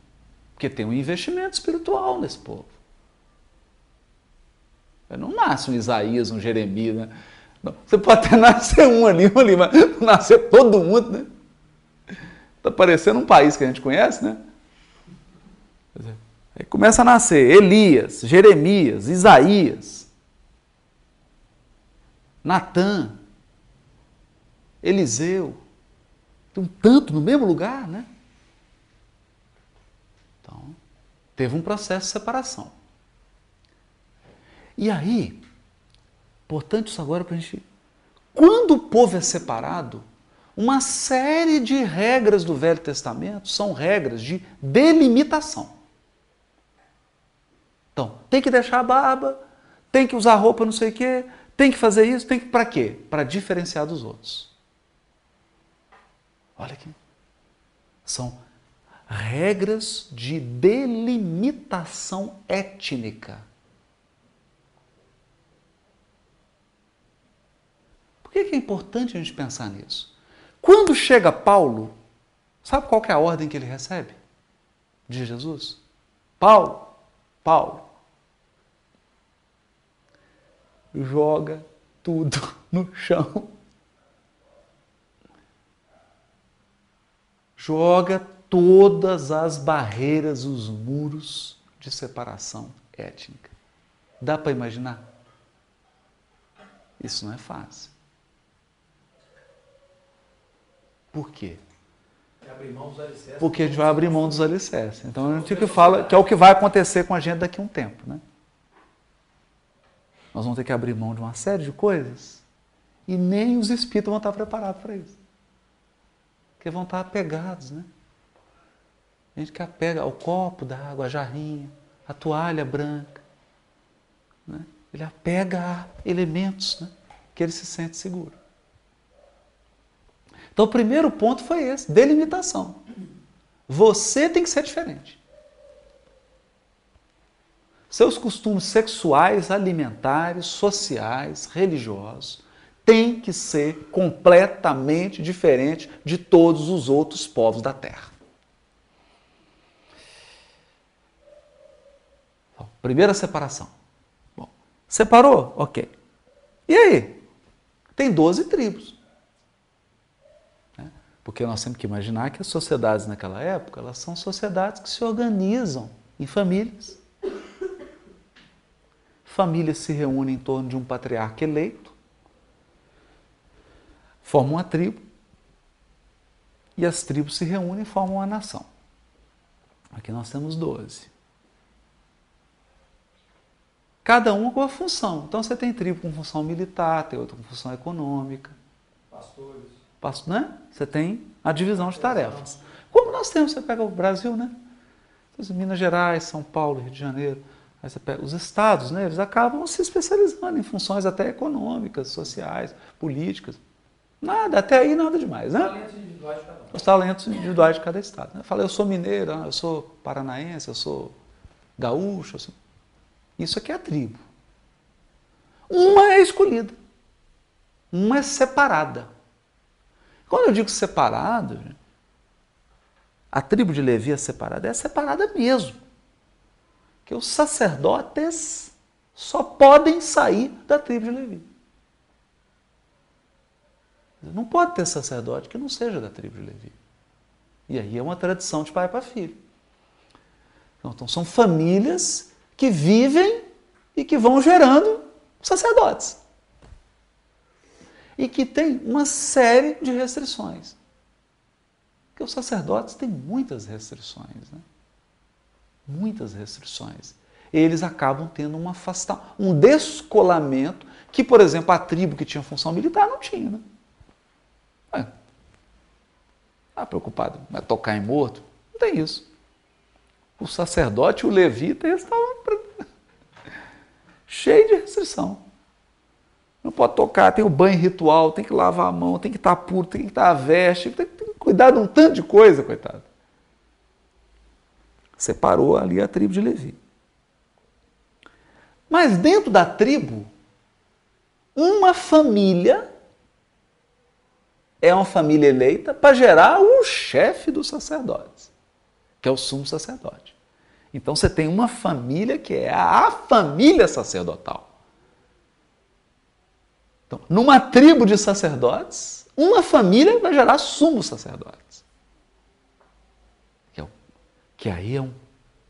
porque tem um investimento espiritual nesse povo. Não nasce um Isaías, um Jeremias. Né? Você pode até nascer um ali, um ali, mas nascer todo mundo. Né? Está parecendo um país que a gente conhece, né? Dizer, Aí começa a nascer Elias, Jeremias, Isaías, Natã, Eliseu. Tem um tanto no mesmo lugar, né? Então, teve um processo de separação. E aí, importante isso agora para a gente. Quando o povo é separado, uma série de regras do Velho Testamento são regras de delimitação. Então, tem que deixar a barba, tem que usar roupa não sei o quê, tem que fazer isso, tem que para quê? Para diferenciar dos outros. Olha aqui. São regras de delimitação étnica. Que é importante a gente pensar nisso? Quando chega Paulo, sabe qual é a ordem que ele recebe de Jesus? Paulo, Paulo, joga tudo no chão. Joga todas as barreiras, os muros de separação étnica. Dá para imaginar? Isso não é fácil. Por quê?
Abrir mão dos alicerces.
Porque a gente vai abrir mão dos alicerces. Então a gente que fala que é o que vai acontecer com a gente daqui a um tempo, né? Nós vamos ter que abrir mão de uma série de coisas e nem os espíritos vão estar preparados para isso. Porque vão estar apegados, né? A gente que apega ao copo d'água, a jarrinha, a toalha branca. Né? Ele apega a elementos né? que ele se sente seguro. Então o primeiro ponto foi esse, delimitação. Você tem que ser diferente. Seus costumes sexuais, alimentares, sociais, religiosos têm que ser completamente diferente de todos os outros povos da Terra. Bom, primeira separação. Bom, separou? Ok. E aí? Tem 12 tribos. Porque nós temos que imaginar que as sociedades naquela época, elas são sociedades que se organizam em famílias. Famílias se reúnem em torno de um patriarca eleito, formam uma tribo, e as tribos se reúnem e formam uma nação. Aqui nós temos 12. Cada uma com a função. Então você tem tribo com função militar, tem outra com função econômica.
Pastores.
Passo- Né? Você tem a divisão de tarefas. Como nós temos, você pega o Brasil, né? Então, Minas Gerais, São Paulo, Rio de Janeiro. Aí você pega os estados, né? Eles acabam se especializando em funções até econômicas, sociais, políticas. Nada, até aí nada demais, né?
Talentos individuais de cada um.
os talentos individuais de cada estado. né? Fala, eu sou mineiro, eu sou paranaense, eu sou gaúcho. eu sou- Isso aqui é a tribo. Uma é escolhida, uma é separada. Quando eu digo separado, a tribo de Levi é separada, é separada mesmo. Que os sacerdotes só podem sair da tribo de Levi. Não pode ter sacerdote que não seja da tribo de Levi. E aí é uma tradição de pai para filho. Então são famílias que vivem e que vão gerando sacerdotes. E que tem uma série de restrições. Porque os sacerdotes têm muitas restrições. Né? Muitas restrições. Eles acabam tendo um afastamento, um descolamento que, por exemplo, a tribo que tinha função militar não tinha. Né? Ué, tá preocupado, vai tocar em morto? Não tem isso. O sacerdote o levita eles estavam cheio de restrição. Não pode tocar, tem o banho ritual, tem que lavar a mão, tem que estar puro, tem que estar a veste, tem que cuidar de um tanto de coisa, coitado. Separou ali a tribo de Levi. Mas dentro da tribo, uma família é uma família eleita para gerar o chefe dos sacerdotes, que é o sumo sacerdote. Então você tem uma família que é a família sacerdotal. Então, numa tribo de sacerdotes, uma família vai gerar sumos sacerdotes. Que, é, que aí é um,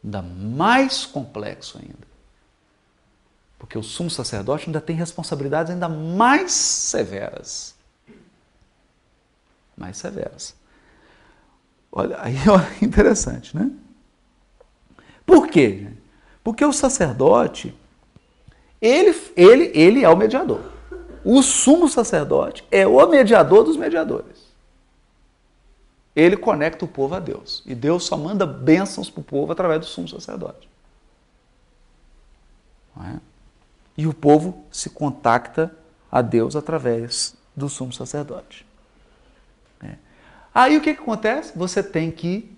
ainda mais complexo ainda. Porque o sumo sacerdote ainda tem responsabilidades ainda mais severas. Mais severas. Olha, aí é interessante, né? Por quê? Porque o sacerdote, ele, ele, ele é o mediador. O sumo sacerdote é o mediador dos mediadores. Ele conecta o povo a Deus. E Deus só manda bênçãos para o povo através do sumo sacerdote. É? E o povo se contacta a Deus através do sumo sacerdote. É. Aí o que, que acontece? Você tem que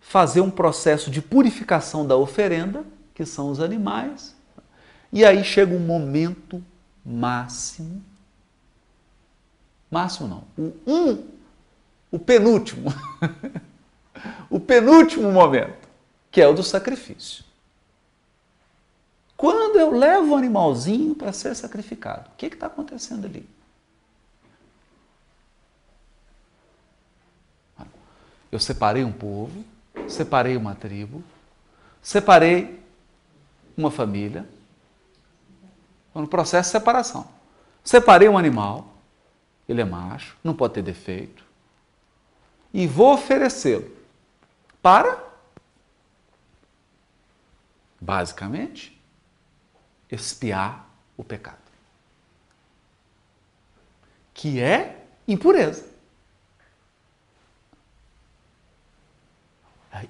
fazer um processo de purificação da oferenda, que são os animais, e aí chega um momento máximo. Máximo não, o um, o penúltimo, o penúltimo momento, que é o do sacrifício. Quando eu levo o animalzinho para ser sacrificado, o que está acontecendo ali? Eu separei um povo, separei uma tribo, separei uma família. No processo de separação. Separei um animal, ele é macho, não pode ter defeito, e vou oferecê-lo para, basicamente, expiar o pecado, que é impureza.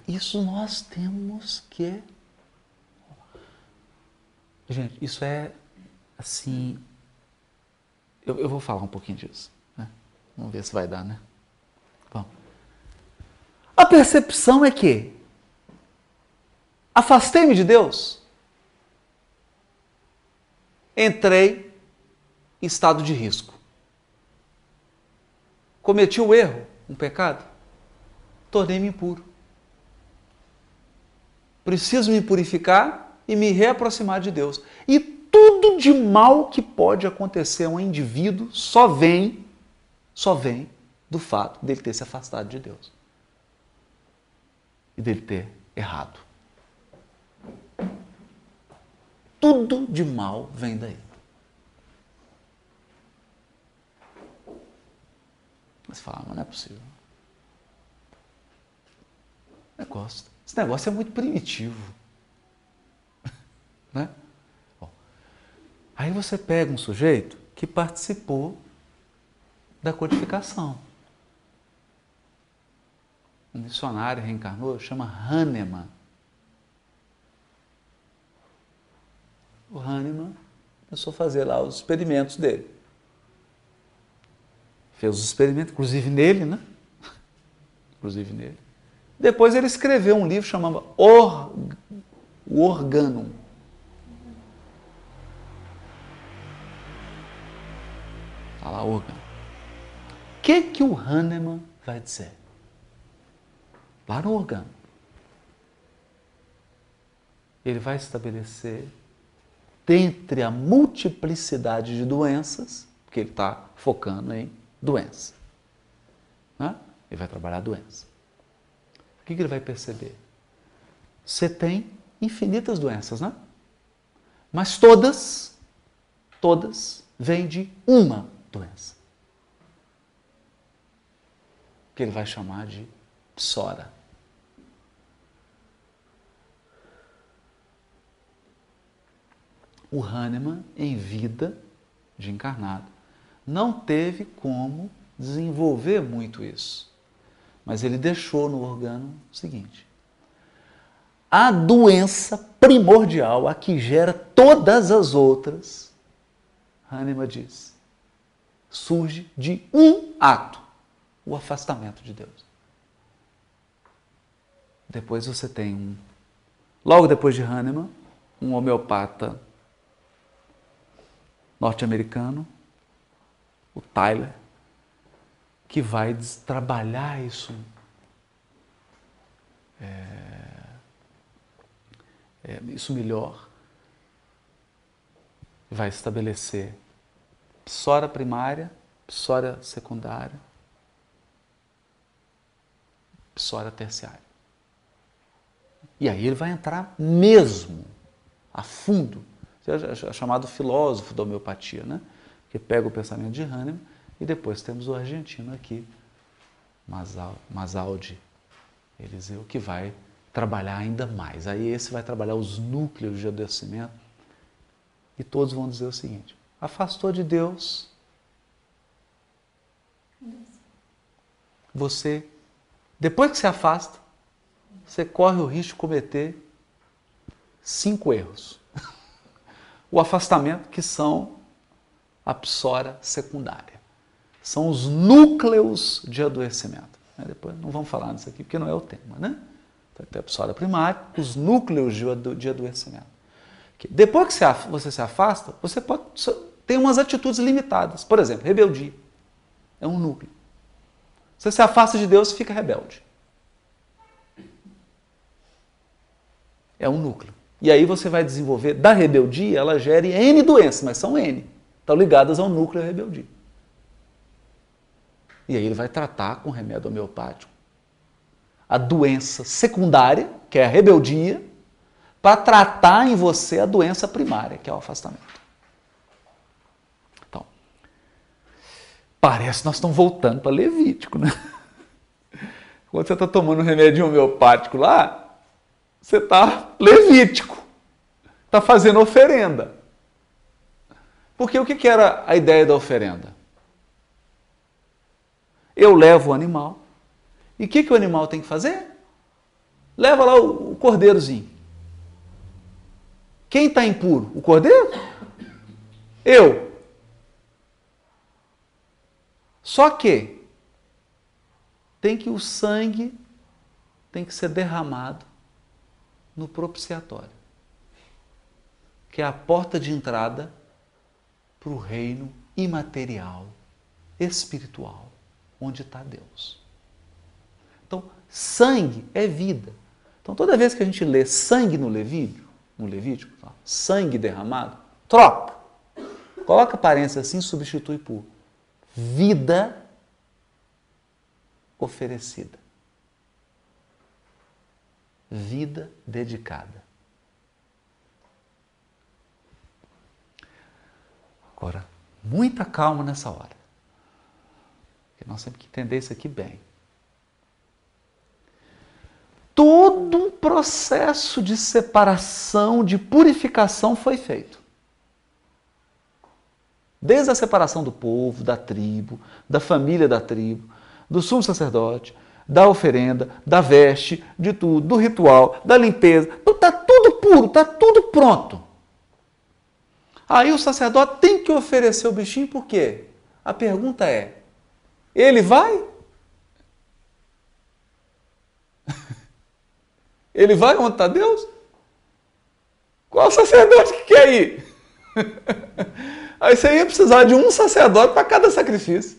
Isso nós temos que. Gente, isso é assim. Eu, eu vou falar um pouquinho disso. Né? Vamos ver se vai dar, né? Bom. A percepção é que afastei-me de Deus, entrei em estado de risco. Cometi o um erro, um pecado, tornei-me impuro. Preciso me purificar e me reaproximar de Deus. E tudo de mal que pode acontecer a um indivíduo só vem, só vem do fato dele ter se afastado de Deus. E dele ter errado. Tudo de mal vem daí. Mas fala, mas não é possível. Negócio. Esse negócio é muito primitivo. né? Aí você pega um sujeito que participou da codificação. Um missionário reencarnou, chama Hahnemann. O Hahnemann começou a fazer lá os experimentos dele. Fez os experimentos, inclusive nele, né? Inclusive nele. Depois ele escreveu um livro chamado Or, o Organum. Lá o Organo. O que, que o Hahnemann vai dizer? Lá no. Ele vai estabelecer, dentre a multiplicidade de doenças, porque ele está focando em doença. Né? Ele vai trabalhar a doença. O que, que ele vai perceber? Você tem infinitas doenças, né? Mas todas, todas vêm de uma doença. Que ele vai chamar de psora. O Hahnemann, em vida de encarnado, não teve como desenvolver muito isso. Mas ele deixou no organo o seguinte: a doença primordial, a que gera todas as outras, Hahnemann diz, surge de um ato, o afastamento de Deus. Depois você tem um, logo depois de Hahnemann, um homeopata norte-americano, o Tyler, que vai trabalhar isso. É, é, isso melhor. Vai estabelecer psora primária, psora secundária, psora terciária. E aí ele vai entrar mesmo a fundo, é chamado filósofo da homeopatia, né? que pega o pensamento de Hahnemann e depois temos o argentino aqui, Masaldi Eliseu, que vai trabalhar ainda mais. Aí esse vai trabalhar os núcleos de adoecimento e todos vão dizer o seguinte: afastou de Deus, você, depois que se afasta, você corre o risco de cometer cinco erros. O afastamento, que são a psora secundária. São os núcleos de adoecimento. Depois não vamos falar nisso aqui porque não é o tema, né? Então, a psora primária, os núcleos de adoecimento. Depois que você se afasta, você pode ter umas atitudes limitadas. Por exemplo, rebeldia. É um núcleo. Você se afasta de Deus e fica rebelde. É um núcleo. E aí você vai desenvolver da rebeldia, ela gere N doenças, mas são N estão ligadas ao núcleo da rebeldia. E aí ele vai tratar com remédio homeopático a doença secundária, que é a rebeldia, para tratar em você a doença primária, que é o afastamento. Então, parece que nós estamos voltando para Levítico, né? Quando você está tomando um remédio homeopático lá, você está levítico, está fazendo oferenda. Porque o que era a ideia da oferenda? Eu levo o animal. E o que, que o animal tem que fazer? Leva lá o, cordeirozinho. Quem está impuro? O cordeiro? Eu. Só que tem que o sangue tem que ser derramado no propiciatório, que é a porta de entrada para o reino imaterial, espiritual, onde está Deus. Então, sangue é vida. Então, toda vez que a gente lê sangue no Levítico, no Levítico, sangue derramado, troca. Coloca aparência assim, substitui por vida oferecida. Vida dedicada. Agora, muita calma nessa hora. Porque nós temos que entender isso aqui bem. Todo um processo de separação, de purificação foi feito. Desde a separação do povo, da tribo, da família da tribo, do sumo sacerdote, da oferenda, da veste, de tudo, do ritual, da limpeza. Está tudo puro, está tudo pronto. Aí o sacerdote tem que oferecer o bichinho por quê? A pergunta é: ele vai? Ele vai onde está Deus? Qual sacerdote que quer ir? Aí você ia precisar de um sacerdote para cada sacrifício.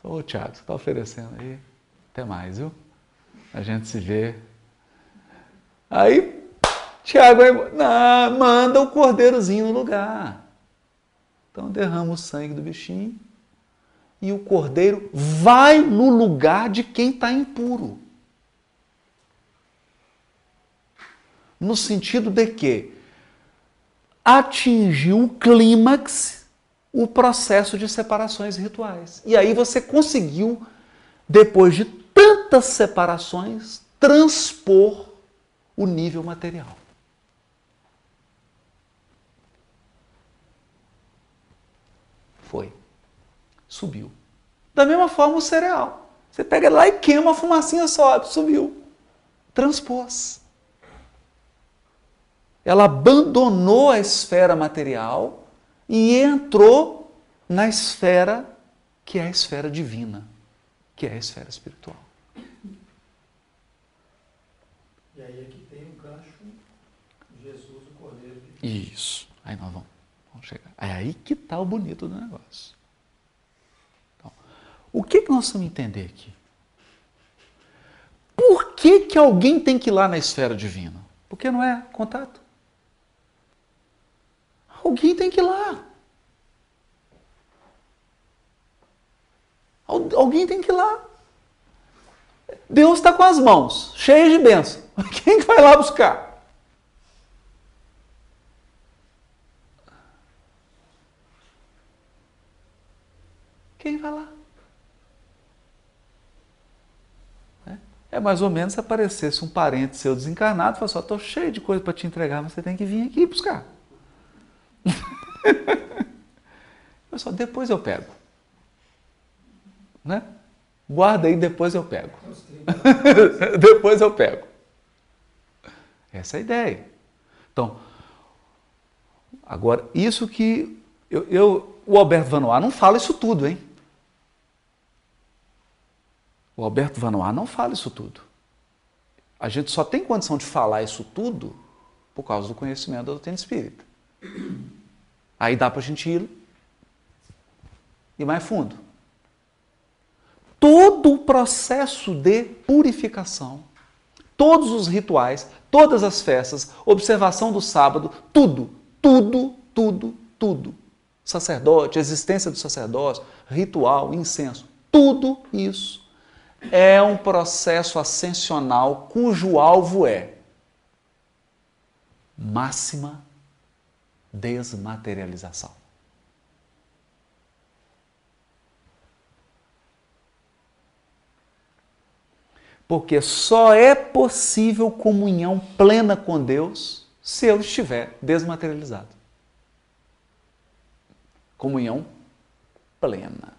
Ô Tiago, você está oferecendo aí? Até mais, viu? A gente se vê. Aí, Tiago não, manda o cordeirozinho no lugar. Então derrama o sangue do bichinho e o cordeiro vai no lugar de quem está impuro. No sentido de que atingiu o clímax o processo de separações rituais. E aí você conseguiu, depois de tantas separações, transpor o nível material. Foi. Subiu. Da mesma forma o cereal. Você pega lá e queima a fumacinha sobe, subiu. Transpôs. Ela abandonou a esfera material e entrou na esfera que é a esfera divina, que é a esfera espiritual.
E aí aqui tem um gancho, Jesus, o Cordeiro
Isso. Aí nós vamos, vamos chegar. É aí que está o bonito do negócio. Então, o que, que nós vamos entender aqui? Por que, que alguém tem que ir lá na esfera divina? Porque não é contato. Alguém tem que ir lá. Alguém tem que ir lá. Deus está com as mãos cheias de bênção. Quem que vai lá buscar? Quem vai lá? É, é mais ou menos se aparecesse um parente seu desencarnado e falasse: estou cheio de coisa para te entregar, mas você tem que vir aqui buscar. Pessoal, depois eu pego. Né? Guarda aí, depois eu pego. depois eu pego. Essa é a ideia. Então, agora, isso que eu, eu o Alberto Vanois não fala isso tudo, hein? O Alberto Vanois não fala isso tudo. A gente só tem condição de falar isso tudo por causa do conhecimento da doutrina espírita. Aí dá para a gente ir e mais fundo. Todo o processo de purificação, todos os rituais, todas as festas, observação do sábado, tudo, tudo, tudo, tudo. Sacerdote, existência do sacerdócio, ritual, incenso, tudo isso é um processo ascensional cujo alvo é máxima desmaterialização. Porque só é possível comunhão plena com Deus se eu estiver desmaterializado. Comunhão plena.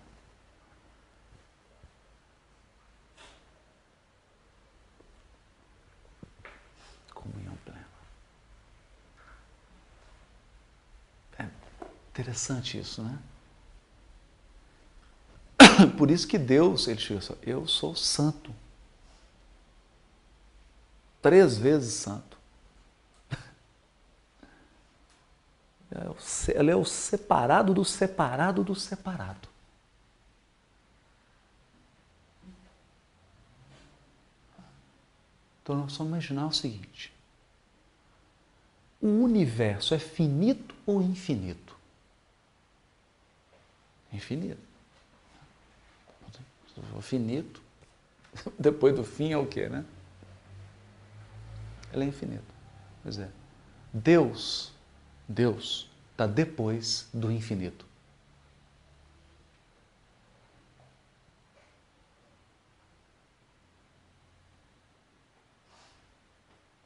Interessante isso, né? Por isso que Deus, ele chega eu sou santo. Três vezes santo. Ela é o separado do separado do separado. Então nós vamos imaginar o seguinte: o universo é finito ou infinito? Infinito. O finito, depois do fim é o quê, né? Ele é infinito. Pois é. Deus, Deus está depois do infinito.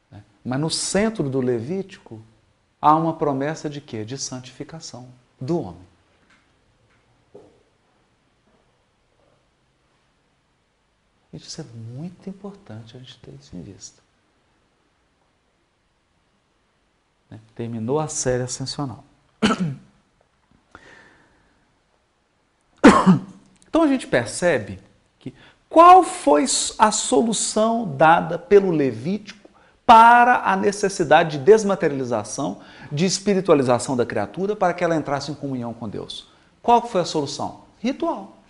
Né? Mas no centro do Levítico há uma promessa de quê? De santificação do homem. Isso é muito importante a gente ter isso em vista. Né? Terminou a série ascensional. Então a gente percebe que qual foi a solução dada pelo Levítico para a necessidade de desmaterialização, de espiritualização da criatura, para que ela entrasse em comunhão com Deus. Qual foi a solução? Ritual.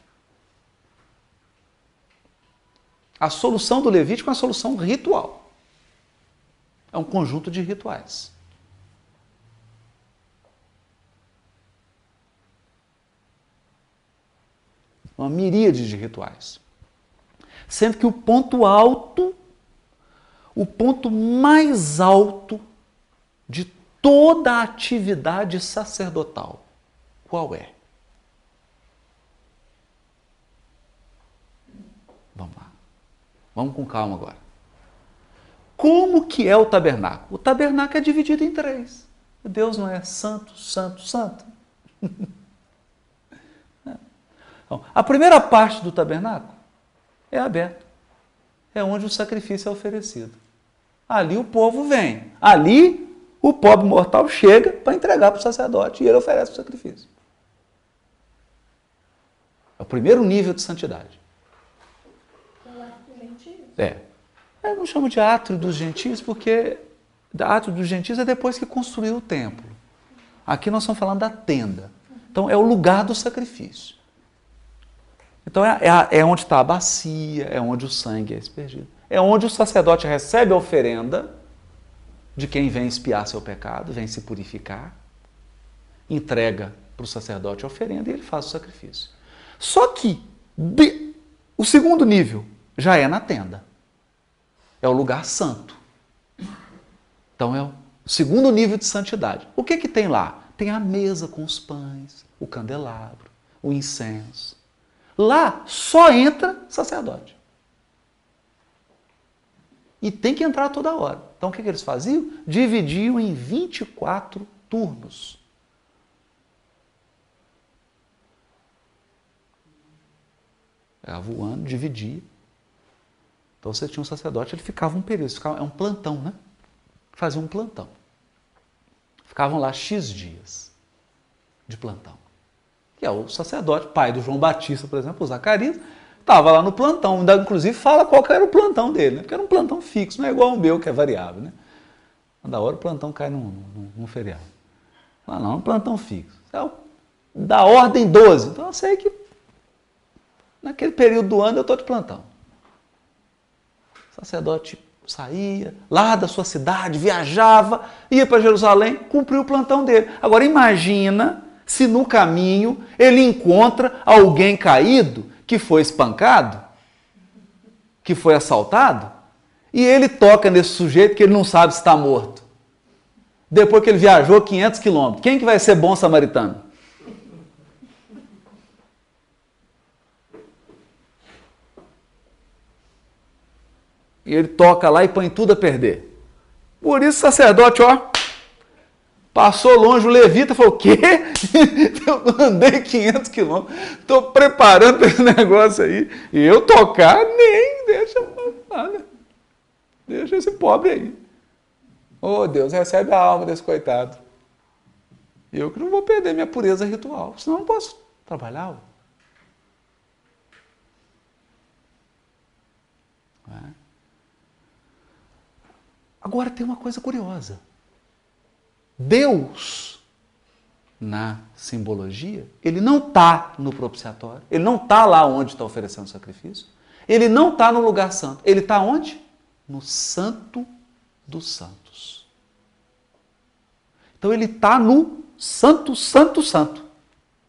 A solução do Levítico é uma solução ritual. É um conjunto de rituais. Uma miríade de rituais. Sendo que o ponto alto, o ponto mais alto de toda a atividade sacerdotal, qual é? Vamos lá. Vamos com calma agora. Como que é o tabernáculo? O tabernáculo é dividido em três. Deus não é santo, santo, santo. A primeira parte do tabernáculo é aberta. É onde o sacrifício é oferecido. Ali o povo vem. Ali o pobre mortal chega para entregar para o sacerdote e ele oferece o sacrifício. É o primeiro nível de santidade. É. Eu não chamo de átrio dos gentios porque átrio dos gentios é depois que construiu o templo. Aqui nós estamos falando da tenda. Então é o lugar do sacrifício. Então é, é, é onde está a bacia, é onde o sangue é aspergido. É onde o sacerdote recebe a oferenda de quem vem espiar seu pecado, vem se purificar, entrega para o sacerdote a oferenda e ele faz o sacrifício. Só que de, o segundo nível já é na tenda. É o lugar santo. Então é o segundo nível de santidade. O que que tem lá? Tem a mesa com os pães, o candelabro, o incenso. Lá só entra sacerdote. E tem que entrar toda hora. Então o que, que eles faziam? Dividiam em 24 turnos. Pegava o ano, dividia. Então você tinha um sacerdote, ele ficava um período, ficava, é um plantão, né? Fazia um plantão. Ficavam lá X dias de plantão. Que é o sacerdote, pai do João Batista, por exemplo, o Zacarias, estava lá no plantão. Inclusive fala qual era o plantão dele, né? Porque era um plantão fixo, não é igual o meu, que é variável, né? Da hora o plantão cai num, num, num feriado. Lá não, é um plantão fixo. É o, da ordem 12. Então eu sei que naquele período do ano eu estou de plantão. O sacerdote saía lá da sua cidade, viajava, ia para Jerusalém, cumpriu o plantão dele. Agora imagina se no caminho ele encontra alguém caído que foi espancado, que foi assaltado, e ele toca nesse sujeito que ele não sabe se está morto. Depois que ele viajou 500 quilômetros, quem que vai ser bom samaritano? E ele toca lá e põe tudo a perder. Por isso sacerdote, ó, passou longe, o levita falou, o quê? Eu andei 500 quilômetros, estou preparando para esse negócio aí. E eu tocar, nem deixa nada. Deixa esse pobre aí. Oh Deus, recebe a alma desse coitado. Eu que não vou perder minha pureza ritual, senão não posso trabalhar. Agora tem uma coisa curiosa. Deus, na simbologia, ele não está no propiciatório, ele não está lá onde está oferecendo sacrifício, ele não está no lugar santo, ele está onde? No santo dos santos. Então ele está no santo, santo, santo,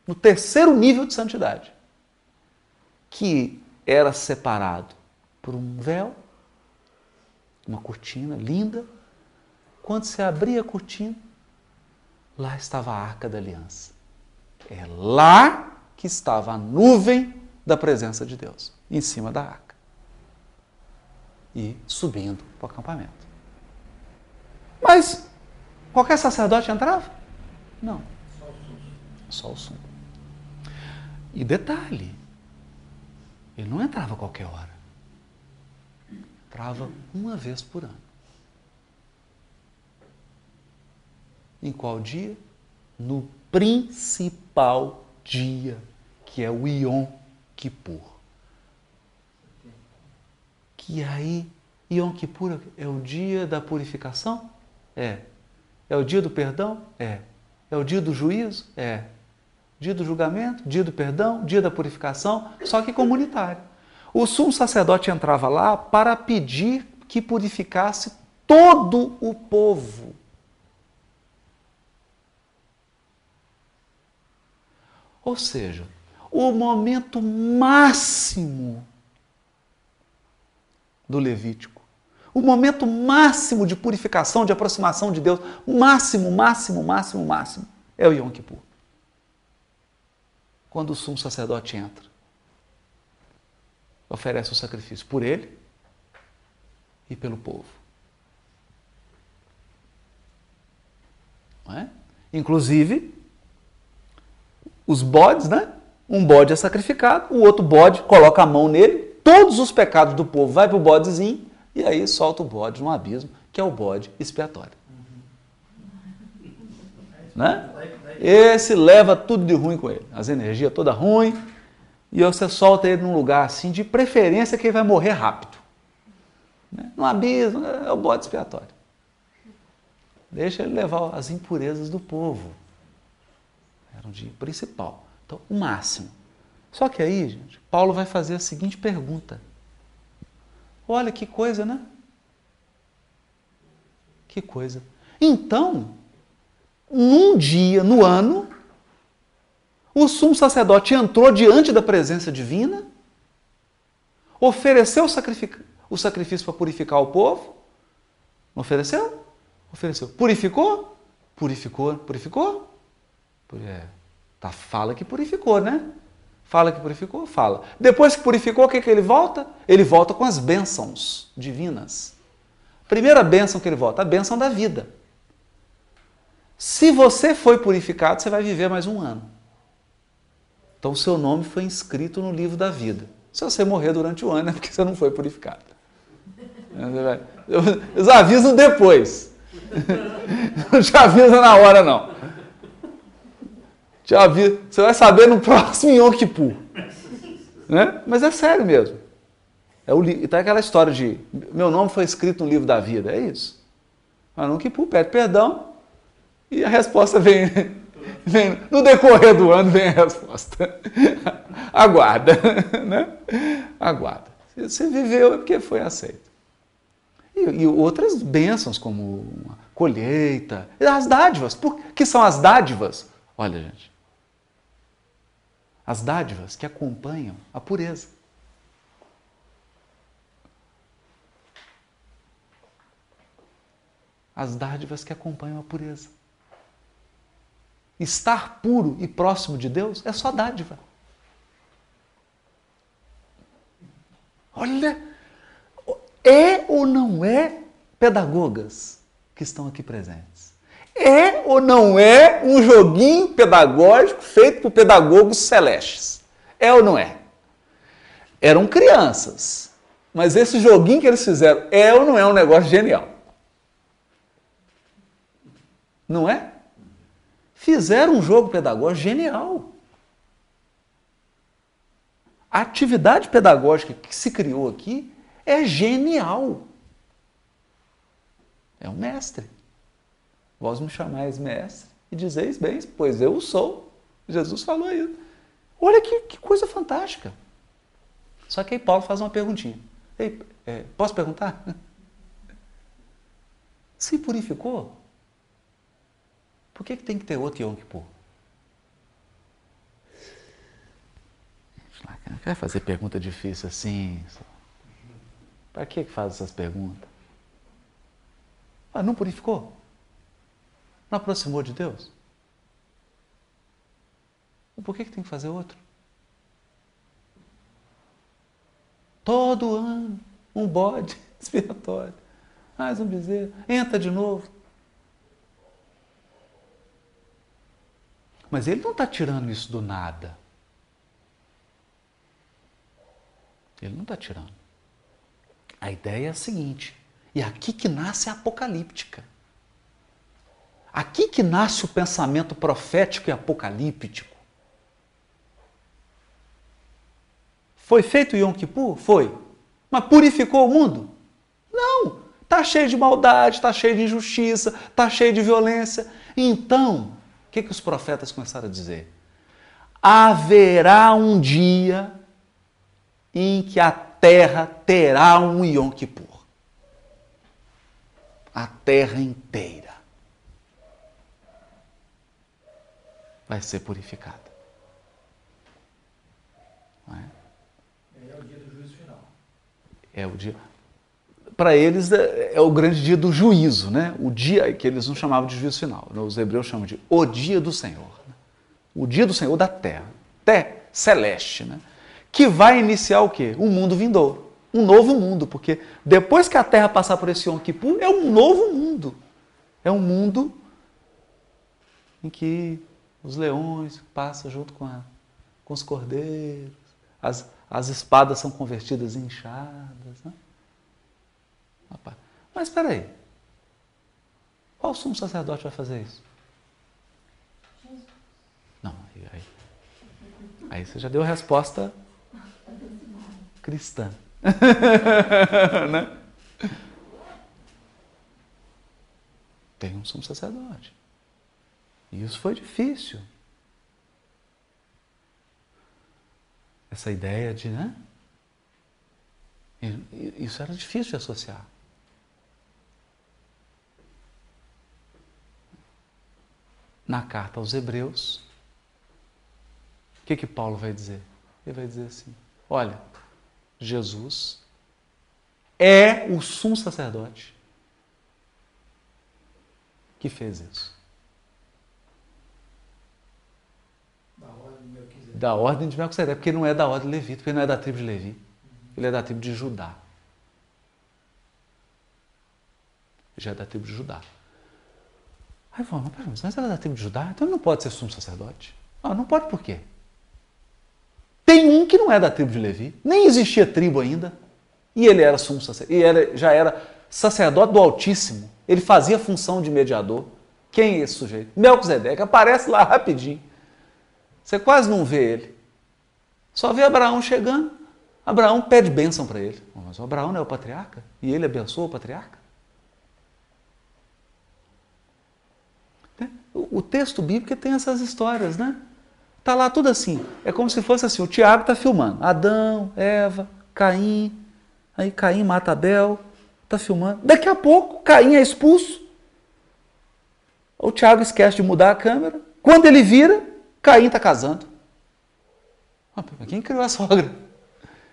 no terceiro nível de santidade, que era separado por um véu uma cortina linda. Quando se abria a cortina, lá estava a arca da aliança. É lá que estava a nuvem da presença de Deus, em cima da arca. E subindo para o acampamento. Mas qualquer sacerdote entrava? Não. Só o sumo. E detalhe, ele não entrava a qualquer hora entrava uma vez por ano. Em qual dia? No principal dia, que é o Yom Kippur. Que aí Yom Kippur é o dia da purificação? É. É o dia do perdão? É. É o dia do juízo? É. Dia do julgamento, dia do perdão, dia da purificação, só que comunitário. O sumo sacerdote entrava lá para pedir que purificasse todo o povo. Ou seja, o momento máximo do Levítico, o momento máximo de purificação, de aproximação de Deus, máximo, máximo, máximo, máximo, é o Yom Kippur quando o sumo sacerdote entra. Oferece o sacrifício por ele e pelo povo. É? Inclusive, os bodes, né? Um bode é sacrificado, o outro bode coloca a mão nele, todos os pecados do povo vai para o bodezinho e aí solta o bode no abismo, que é o bode expiatório. Né? Esse leva tudo de ruim com ele, as energias toda ruim, e você solta ele num lugar assim, de preferência que ele vai morrer rápido. Né? No abismo, é o bode expiatório. Deixa ele levar as impurezas do povo. Era um dia principal. Então, o máximo. Só que aí, gente, Paulo vai fazer a seguinte pergunta. Olha que coisa, né? Que coisa. Então, num dia, no ano, o sumo sacerdote entrou diante da presença divina, ofereceu o sacrifício para purificar o povo. Não ofereceu? Ofereceu. Purificou? Purificou, purificou? É, tá, fala que purificou, né? Fala que purificou? Fala. Depois que purificou, o que, que ele volta? Ele volta com as bênçãos divinas. Primeira bênção que ele volta, a bênção da vida. Se você foi purificado, você vai viver mais um ano. Então, o seu nome foi inscrito no livro da vida. Se você morrer durante o ano, é porque você não foi purificado. Eles avisam depois. Não te avisa na hora, não. Te avisa. Você vai saber no próximo Yom Kippur. Né? Mas é sério mesmo. É o, tá aquela história de meu nome foi escrito no livro da vida. É isso. Mas no Kippur pede perdão, e a resposta vem, vem no decorrer do ano vem a resposta. Aguarda, né? Aguarda. Você viveu é porque foi aceito. E, e outras bênçãos, como a colheita, as dádivas. Por que são as dádivas? Olha, gente. As dádivas que acompanham a pureza. As dádivas que acompanham a pureza. Estar puro e próximo de Deus é só dádiva. Olha, é ou não é pedagogas que estão aqui presentes? É ou não é um joguinho pedagógico feito por pedagogos celestes? É ou não é? Eram crianças, mas esse joguinho que eles fizeram é ou não é um negócio genial? Não é? Fizeram um jogo pedagógico genial. A atividade pedagógica que se criou aqui é genial. É um mestre. Vós me chamais mestre e dizeis bem, pois eu sou. Jesus falou isso. Olha que, que coisa fantástica. Só que aí Paulo faz uma perguntinha. Ei, é, posso perguntar? Se purificou? Por que, que tem que ter outro Yom Kippur? Quer fazer pergunta difícil assim? Para que faz essas perguntas? Ah, não purificou? Não aproximou de Deus? Por que, que tem que fazer outro? Todo ano, um bode expiatório. Mais um bezerro. Entra de novo. Mas ele não está tirando isso do nada. Ele não está tirando. A ideia é a seguinte, e aqui que nasce a apocalíptica. Aqui que nasce o pensamento profético e apocalíptico. Foi feito Yom Kippur? Foi. Mas purificou o mundo? Não, está cheio de maldade, está cheio de injustiça, está cheio de violência. Então, que, que os profetas começaram a dizer? Haverá um dia em que a terra terá um Yom Kippur. A terra inteira vai ser purificada. Não é?
É o dia do juízo final.
É o dia. Para eles é, é o grande dia do juízo, né? O dia que eles não chamavam de juízo final. né? Os hebreus chamam de o dia do Senhor. né? O dia do Senhor da terra. Té celeste, né? Que vai iniciar o quê? Um mundo vindouro. Um novo mundo, porque depois que a terra passar por esse Yom Kippur, é um novo mundo. É um mundo em que os leões passam junto com, a- com os cordeiros, as, as espadas são convertidas em enxadas. Né? Mas espera aí. Qual sumo sacerdote vai fazer isso? Não, aí, aí, você já deu a resposta cristã. né? Tem um sumo sacerdote. E isso foi difícil. Essa ideia de, né? Isso era difícil de associar. Na carta aos Hebreus, o que que Paulo vai dizer? Ele vai dizer assim: olha, Jesus é o sumo sacerdote que fez isso.
Da ordem de Melquisedeque.
Da ordem de Melquisedeque, porque não é da ordem de Levi, porque não é da tribo de Levi. Ele é da tribo de Judá. Já é da tribo de Judá. Aí vamos, mas, mas ela da tribo de Judá, então ele não pode ser sumo sacerdote. Ah, não pode por quê? Tem um que não é da tribo de Levi, nem existia tribo ainda, e ele era sumo sacerdote, e era, já era sacerdote do Altíssimo. Ele fazia função de mediador. Quem é esse sujeito? Melquisedeque, aparece lá rapidinho. Você quase não vê ele. Só vê Abraão chegando. Abraão pede bênção para ele. Mas o Abraão não é o patriarca? E ele abençoa o patriarca? Né? O texto bíblico tem essas histórias, né? Tá lá tudo assim. É como se fosse assim: o Tiago está filmando. Adão, Eva, Caim. Aí Caim mata Abel. Está filmando. Daqui a pouco, Caim é expulso. O Tiago esquece de mudar a câmera. Quando ele vira, Caim está casando. Ah, Quem criou a sogra?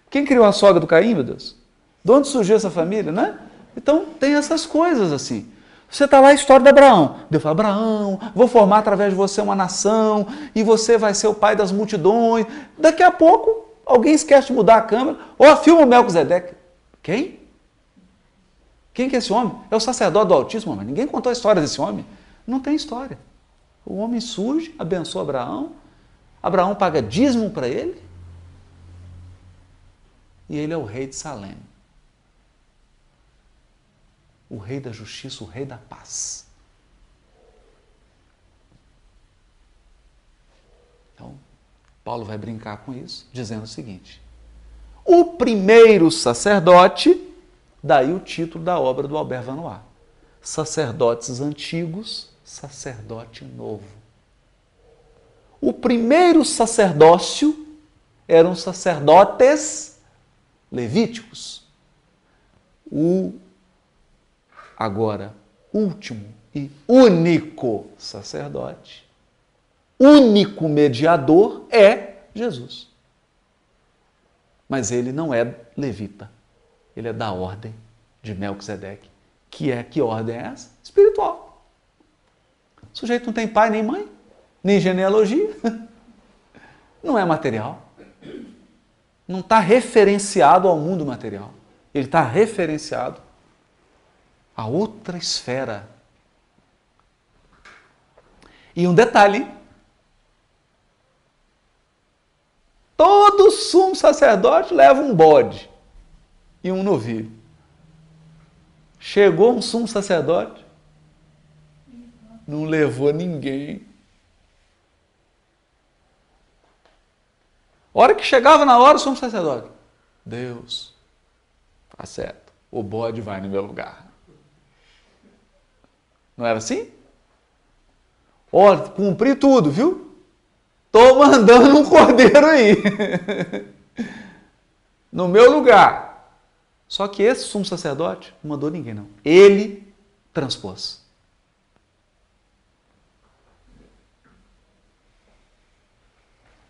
Quem criou a sogra do Caim, meu Deus? De onde surgiu essa família, né? Então tem essas coisas assim. Você está lá a história de Abraão. Deus fala, Abraão, vou formar através de você uma nação e você vai ser o pai das multidões. Daqui a pouco, alguém esquece de mudar a câmera. Ó, filma o Melquisedeque. Quem? Quem que é esse homem? É o sacerdote do Altíssimo, mas ninguém contou a história desse homem. Não tem história. O homem surge, abençoa Abraão, Abraão paga dízimo para ele, e ele é o rei de Salém. O rei da justiça, o rei da paz. Então, Paulo vai brincar com isso, dizendo o seguinte: o primeiro sacerdote, daí o título da obra do Albert Vanois. Sacerdotes antigos, sacerdote novo. O primeiro sacerdócio eram sacerdotes levíticos. O agora último e único sacerdote, único mediador é Jesus. Mas ele não é levita. Ele é da ordem de Melquisedeque. Que é que ordem é essa? Espiritual. O sujeito não tem pai nem mãe, nem genealogia. Não é material. Não está referenciado ao mundo material. Ele está referenciado a outra esfera. E um detalhe: todo sumo sacerdote leva um bode e um novilho. Chegou um sumo sacerdote, não levou ninguém. Hora que chegava na hora, o sumo sacerdote. Deus, tá certo. o bode vai no meu lugar. Não era assim? Ó, cumpri tudo, viu? Tô mandando um cordeiro aí. no meu lugar. Só que esse sumo sacerdote não mandou ninguém, não. Ele transpôs.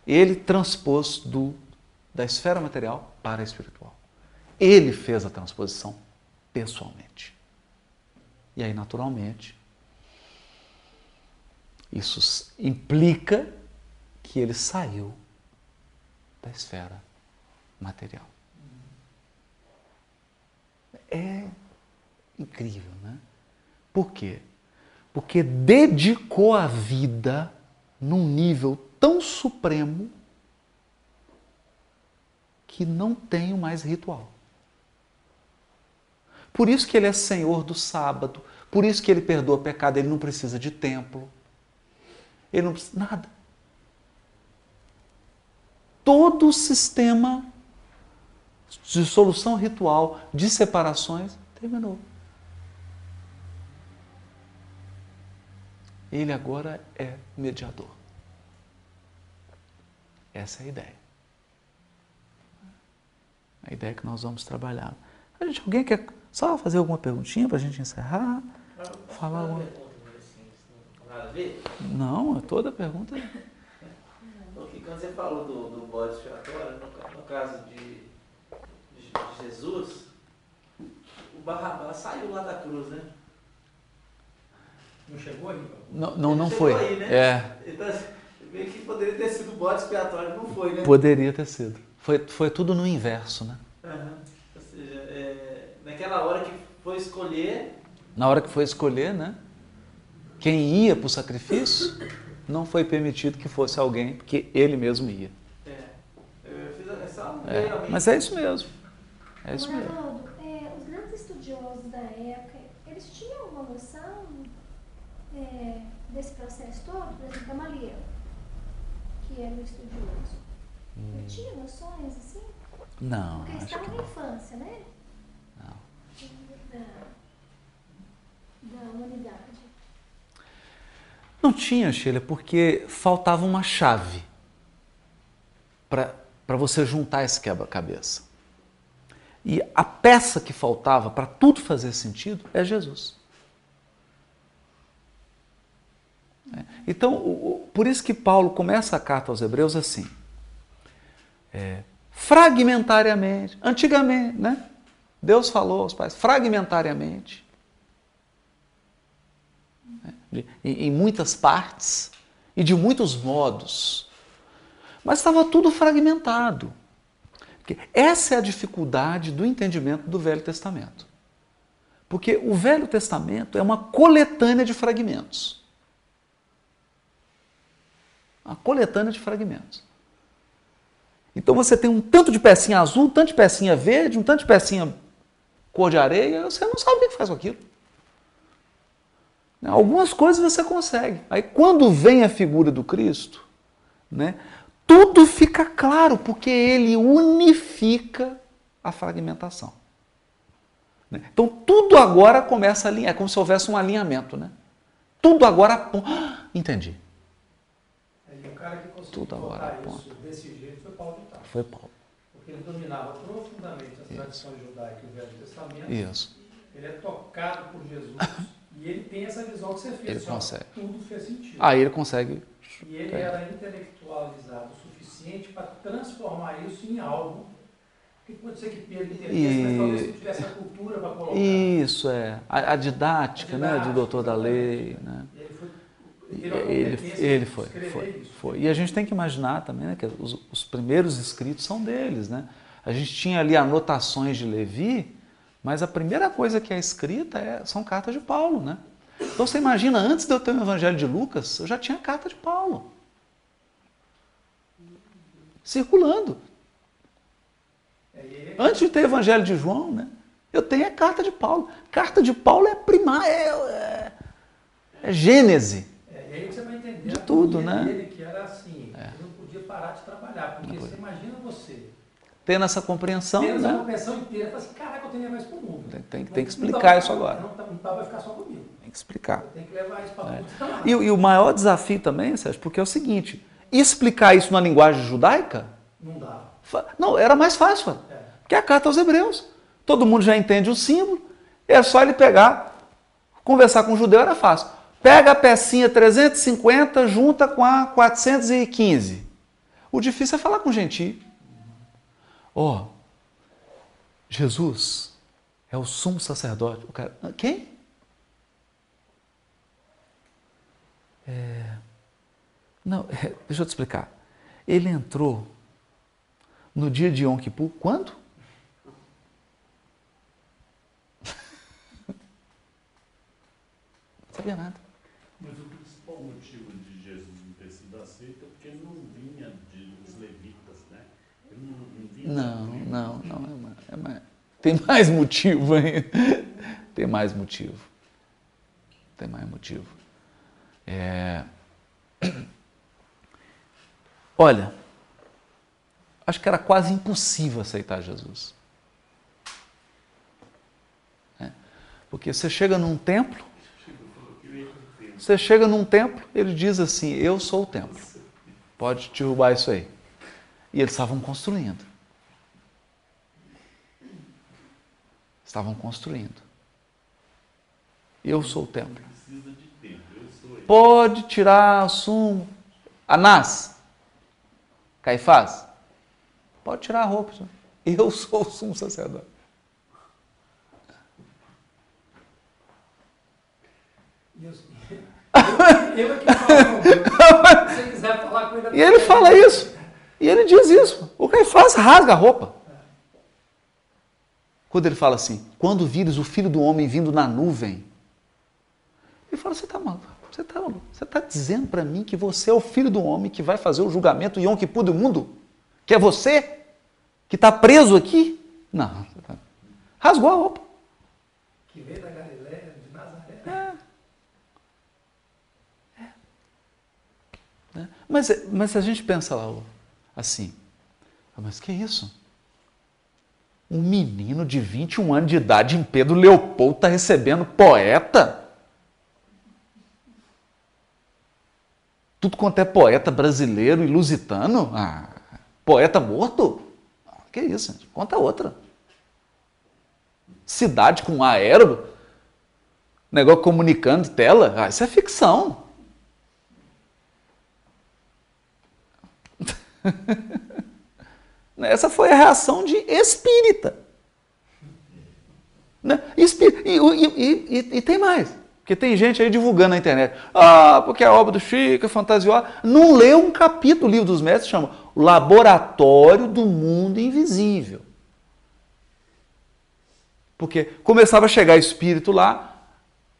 Ele transpôs do, da esfera material para a espiritual. Ele fez a transposição pessoalmente. E aí, naturalmente, isso implica que ele saiu da esfera material. É incrível, né? Por quê? Porque dedicou a vida num nível tão supremo que não tem mais ritual. Por isso que ele é senhor do sábado, por isso que ele perdoa pecado, ele não precisa de templo. Ele não precisa nada. Todo o sistema de solução ritual de separações terminou. Ele agora é mediador. Essa é a ideia. A ideia que nós vamos trabalhar. A gente, alguém quer só fazer alguma perguntinha para a gente encerrar? Falar alguma... Não, é toda pergunta.
Porque quando você falou do, do bode expiatório, no, no caso de, de, de Jesus, o Barrabás saiu lá da cruz, né?
Não chegou aí?
Não, não, não
Ele
foi.
aí, né?
É,
Então, meio que poderia ter sido o bode expiatório, não foi, né?
poderia ter sido. Foi, foi tudo no inverso, né?
Aham. Ou seja, é, naquela hora que foi escolher,
Na hora que foi escolher, né? Quem ia para o sacrifício, não foi permitido que fosse alguém, porque ele mesmo ia.
é, eu fiz essa
É, mas é isso mesmo. É isso
Ô,
mesmo.
Arnaldo, é, os grandes estudiosos da época, eles tinham uma noção é, desse processo todo? Por exemplo, Gamaliel, que era um estudioso. Ele tinha noções assim?
Não,
Porque eles estavam na
não.
infância, né?
Não.
Da, da humanidade.
Não tinha, Sheila, porque faltava uma chave para você juntar esse quebra-cabeça. E a peça que faltava para tudo fazer sentido é Jesus. É. Então, por isso que Paulo começa a carta aos Hebreus assim, é, fragmentariamente, antigamente, né? Deus falou aos pais, fragmentariamente, em, muitas partes e de muitos modos. Mas estava tudo fragmentado. Essa é a dificuldade do entendimento do Velho Testamento. Porque o Velho Testamento é uma coletânea de fragmentos. Uma coletânea de fragmentos. Então você tem um tanto de pecinha azul, um tanto de pecinha verde, um tanto de pecinha cor de areia, você não sabe o que faz com aquilo. Algumas coisas você consegue. Aí quando vem a figura do Cristo, né, tudo fica claro, porque ele unifica a fragmentação. Né? Então tudo agora começa a alinhar, é como se houvesse um alinhamento. Né? Tudo agora aponta. Ah, entendi.
Aí o cara que conseguiu
Tudo agora aponta.
isso desse jeito foi Paulo de Tarso.
Foi Paulo.
Porque ele dominava profundamente as tradições judaicas e o Velho Testamento.
Isso.
Ele é tocado por Jesus e ele tem essa visão que você fez.
Ele consegue.
Tudo fez sentido.
Aí ele consegue.
E ele
É.
era intelectualizado o suficiente para transformar isso em algo que pode ser que Pedro entendesse, mas talvez não tivesse a cultura para colocar.
Isso é. A, a didática,
A
né,
didática,
doutor da lei. Né?
Ele foi.
Ele, ele foi, foi, foi. E a gente tem que imaginar também né, que os, os primeiros escritos são deles. Né? A gente tinha ali anotações de Levi, mas a primeira coisa que é escrita é, são cartas de Paulo. Né? Então você imagina, antes de eu ter o Evangelho de Lucas, eu já tinha a carta de Paulo. Circulando. Antes de ter o Evangelho de João, né, eu tenho a carta de Paulo. Carta de Paulo é primária, é, é, é Gênese.
É, e aí você vai entender
De tudo, né?
dele, que era assim,
É.
ele não podia parar de trabalhar, porque você imagina você
tendo essa compreensão,
Tendo essa
né?
compreensão inteira, fala assim, caraca, eu tenho que levar isso pro mundo.
Tem, tem- tem que explicar isso agora.
Não, não vai ficar só comigo.
Tem que explicar.
Tem que levar isso para
É. E, o- e o maior desafio também, Sérgio, porque é o seguinte: explicar isso na linguagem judaica,
Não dá.
fa- não, era mais fácil,
É.
que é a carta aos Hebreus. Todo mundo já entende o símbolo, é só ele pegar, conversar com o judeu era fácil. Pega a pecinha 350, junta com a 415. O difícil é falar com gentil. Ó, Jesus é o sumo sacerdote. O cara, "Ah, quem? Não, é, deixa eu te explicar. Ele entrou no dia de Yom Kippur, quando? Não sabia nada.
Mas o principal motivo de Jesus não ter sido aceito é porque ele não vinha de, dos levitas, né? Ele não, não
Não. É mais, é mais- Tem mais motivo ainda. Tem mais motivo. Tem mais motivo. É... Olha, acho que era quase impossível aceitar Jesus. É. Porque você chega num templo, você chega num templo, ele diz assim: Eu sou o templo. Pode derrubar isso aí. E eles estavam construindo. Estavam construindo. Eu sou o templo.
Precisa de tempo, eu sou ele.
Pode tirar o sumo. Anás. Caifás. Pode tirar a roupa. senhor. Eu sou o sumo sacerdote.
E eu, eu é que falo. Se você quiser falar com ele...
E ele fala isso. E ele diz isso. O Caifás rasga a roupa. Quando ele fala assim: quando vires o filho do homem vindo na nuvem. Ele fala: você está maluco? Você está? Você está dizendo para mim que você é o filho do homem que vai fazer o julgamento Yom Kippur do mundo? Que é você? Que está preso aqui? Não. tá- Rasgou a roupa.
Que veio da Galiléia, de Nazaré.
né? Mas, mas se a gente pensa lá assim, ah, mas que isso? Um menino de 21 anos de idade em Pedro Leopoldo está recebendo poeta? Tudo quanto é poeta brasileiro e lusitano? Ah, poeta morto? Ah, que isso, gente? conta outra. Cidade com aéreo, negócio comunicando tela, ah, isso é ficção. Essa foi a reação de espírita. Né? E, e- e- e- tem mais. Porque tem gente aí divulgando na internet. Ah, porque a obra do Chico é fantasiosa. Não leu um capítulo do livro dos mestres, chama O Laboratório do Mundo Invisível. Porque começava a chegar espírito lá,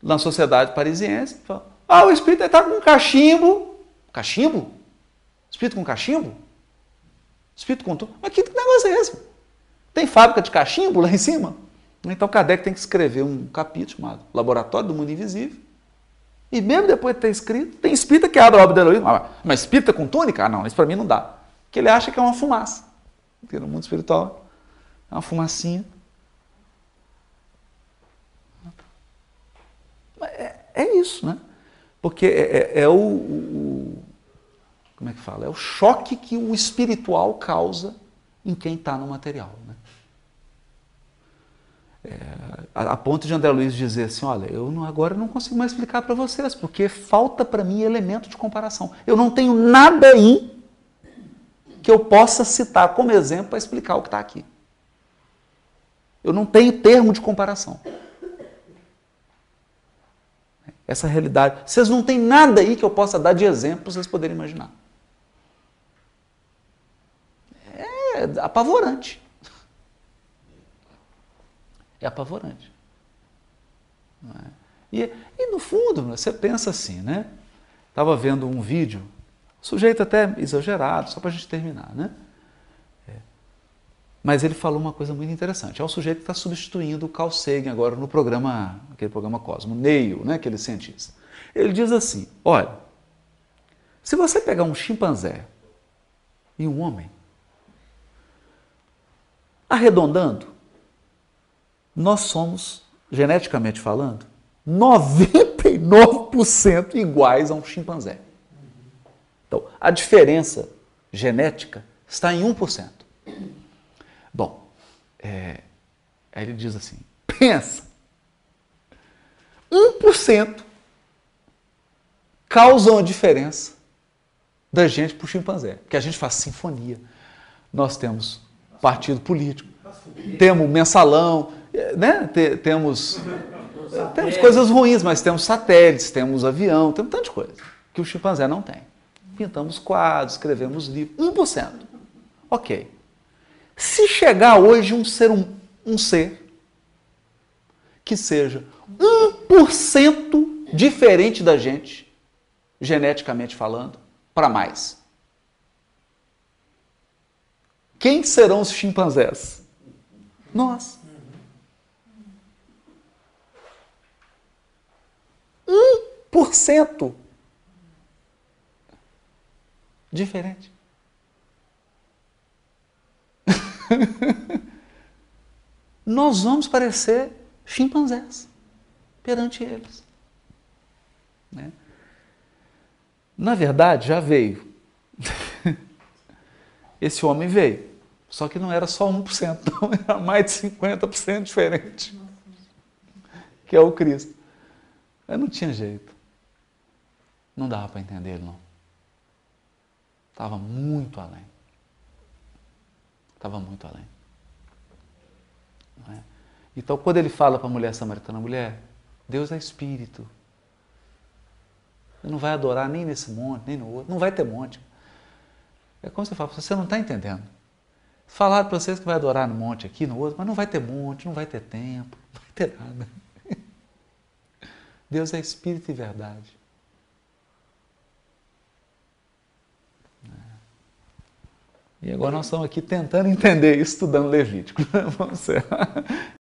na sociedade parisiense, fala, ah, o espírito está com um cachimbo. Cachimbo? Espírito com cachimbo? Espírito tudo. Mas que negócio é esse? Tem fábrica de cachimbo lá em cima? Então Kardec tem que escrever um capítulo chamado Laboratório do Mundo Invisível. E mesmo depois de ter escrito, tem espírita que abre a obra do Elohim. Ah, mas espírita com túnica? Ah, não, isso para mim não dá. Porque ele acha que é uma fumaça. Porque no mundo espiritual é uma fumacinha. É, é isso, né? Porque é, é- é o, o- Como é que fala? É o choque que o espiritual causa em quem está no material. Né? É, a, a ponto de André Luiz dizer assim: olha, eu não, agora não consigo mais explicar para vocês, porque falta para mim elemento de comparação. Eu não tenho nada aí que eu possa citar como exemplo para explicar o que está aqui. Eu não tenho termo de comparação. Essa realidade. Vocês não têm nada aí que eu possa dar de exemplo para vocês poderem imaginar. É apavorante. É apavorante. É? E, e no fundo, você pensa assim, né? Estava vendo um vídeo, sujeito até exagerado, só para a gente terminar, né? É. Mas ele falou uma coisa muito interessante. É o sujeito que está substituindo o Carl Sagan agora no programa, aquele programa Cosmo, Neil, né, aquele cientista. Ele diz assim: olha, se você pegar um chimpanzé e um homem, Arredondando, nós somos, geneticamente falando, 99% iguais a um chimpanzé. Então, a diferença genética está em 1%. Bom, é, aí ele diz assim: pensa, 1% causam a diferença da gente para o chimpanzé. Porque a gente faz sinfonia. Nós temos partido político, temos mensalão, né? temos, temos coisas ruins, mas temos satélites, temos avião, temos tanta coisa que o chimpanzé não tem. Pintamos quadros, escrevemos livros, 1%. Ok. Se chegar hoje um ser, um, um ser que seja 1% diferente da gente, geneticamente falando, para mais. Quem serão os chimpanzés? Nós. Um por cento diferente. Nós vamos parecer chimpanzés perante eles. Né? Na verdade, já veio. Esse homem veio. Só que não era só 1%, não, era mais de 50% diferente. Que é o Cristo. Eu não tinha jeito. Não dava para entender ele, não. Estava muito além. Estava muito além. É? Então, quando ele fala para a mulher samaritana, mulher, Deus é espírito. Você não vai adorar nem nesse monte, nem no outro. Não vai ter monte. É como você fala, você não está entendendo. Falaram para vocês que vai adorar no monte aqui, no outro, mas não vai ter monte, não vai ter tempo, não vai ter nada. Deus é espírito e verdade. É. E agora nós estamos aqui tentando entender, estudando Levítico. Vamos ser.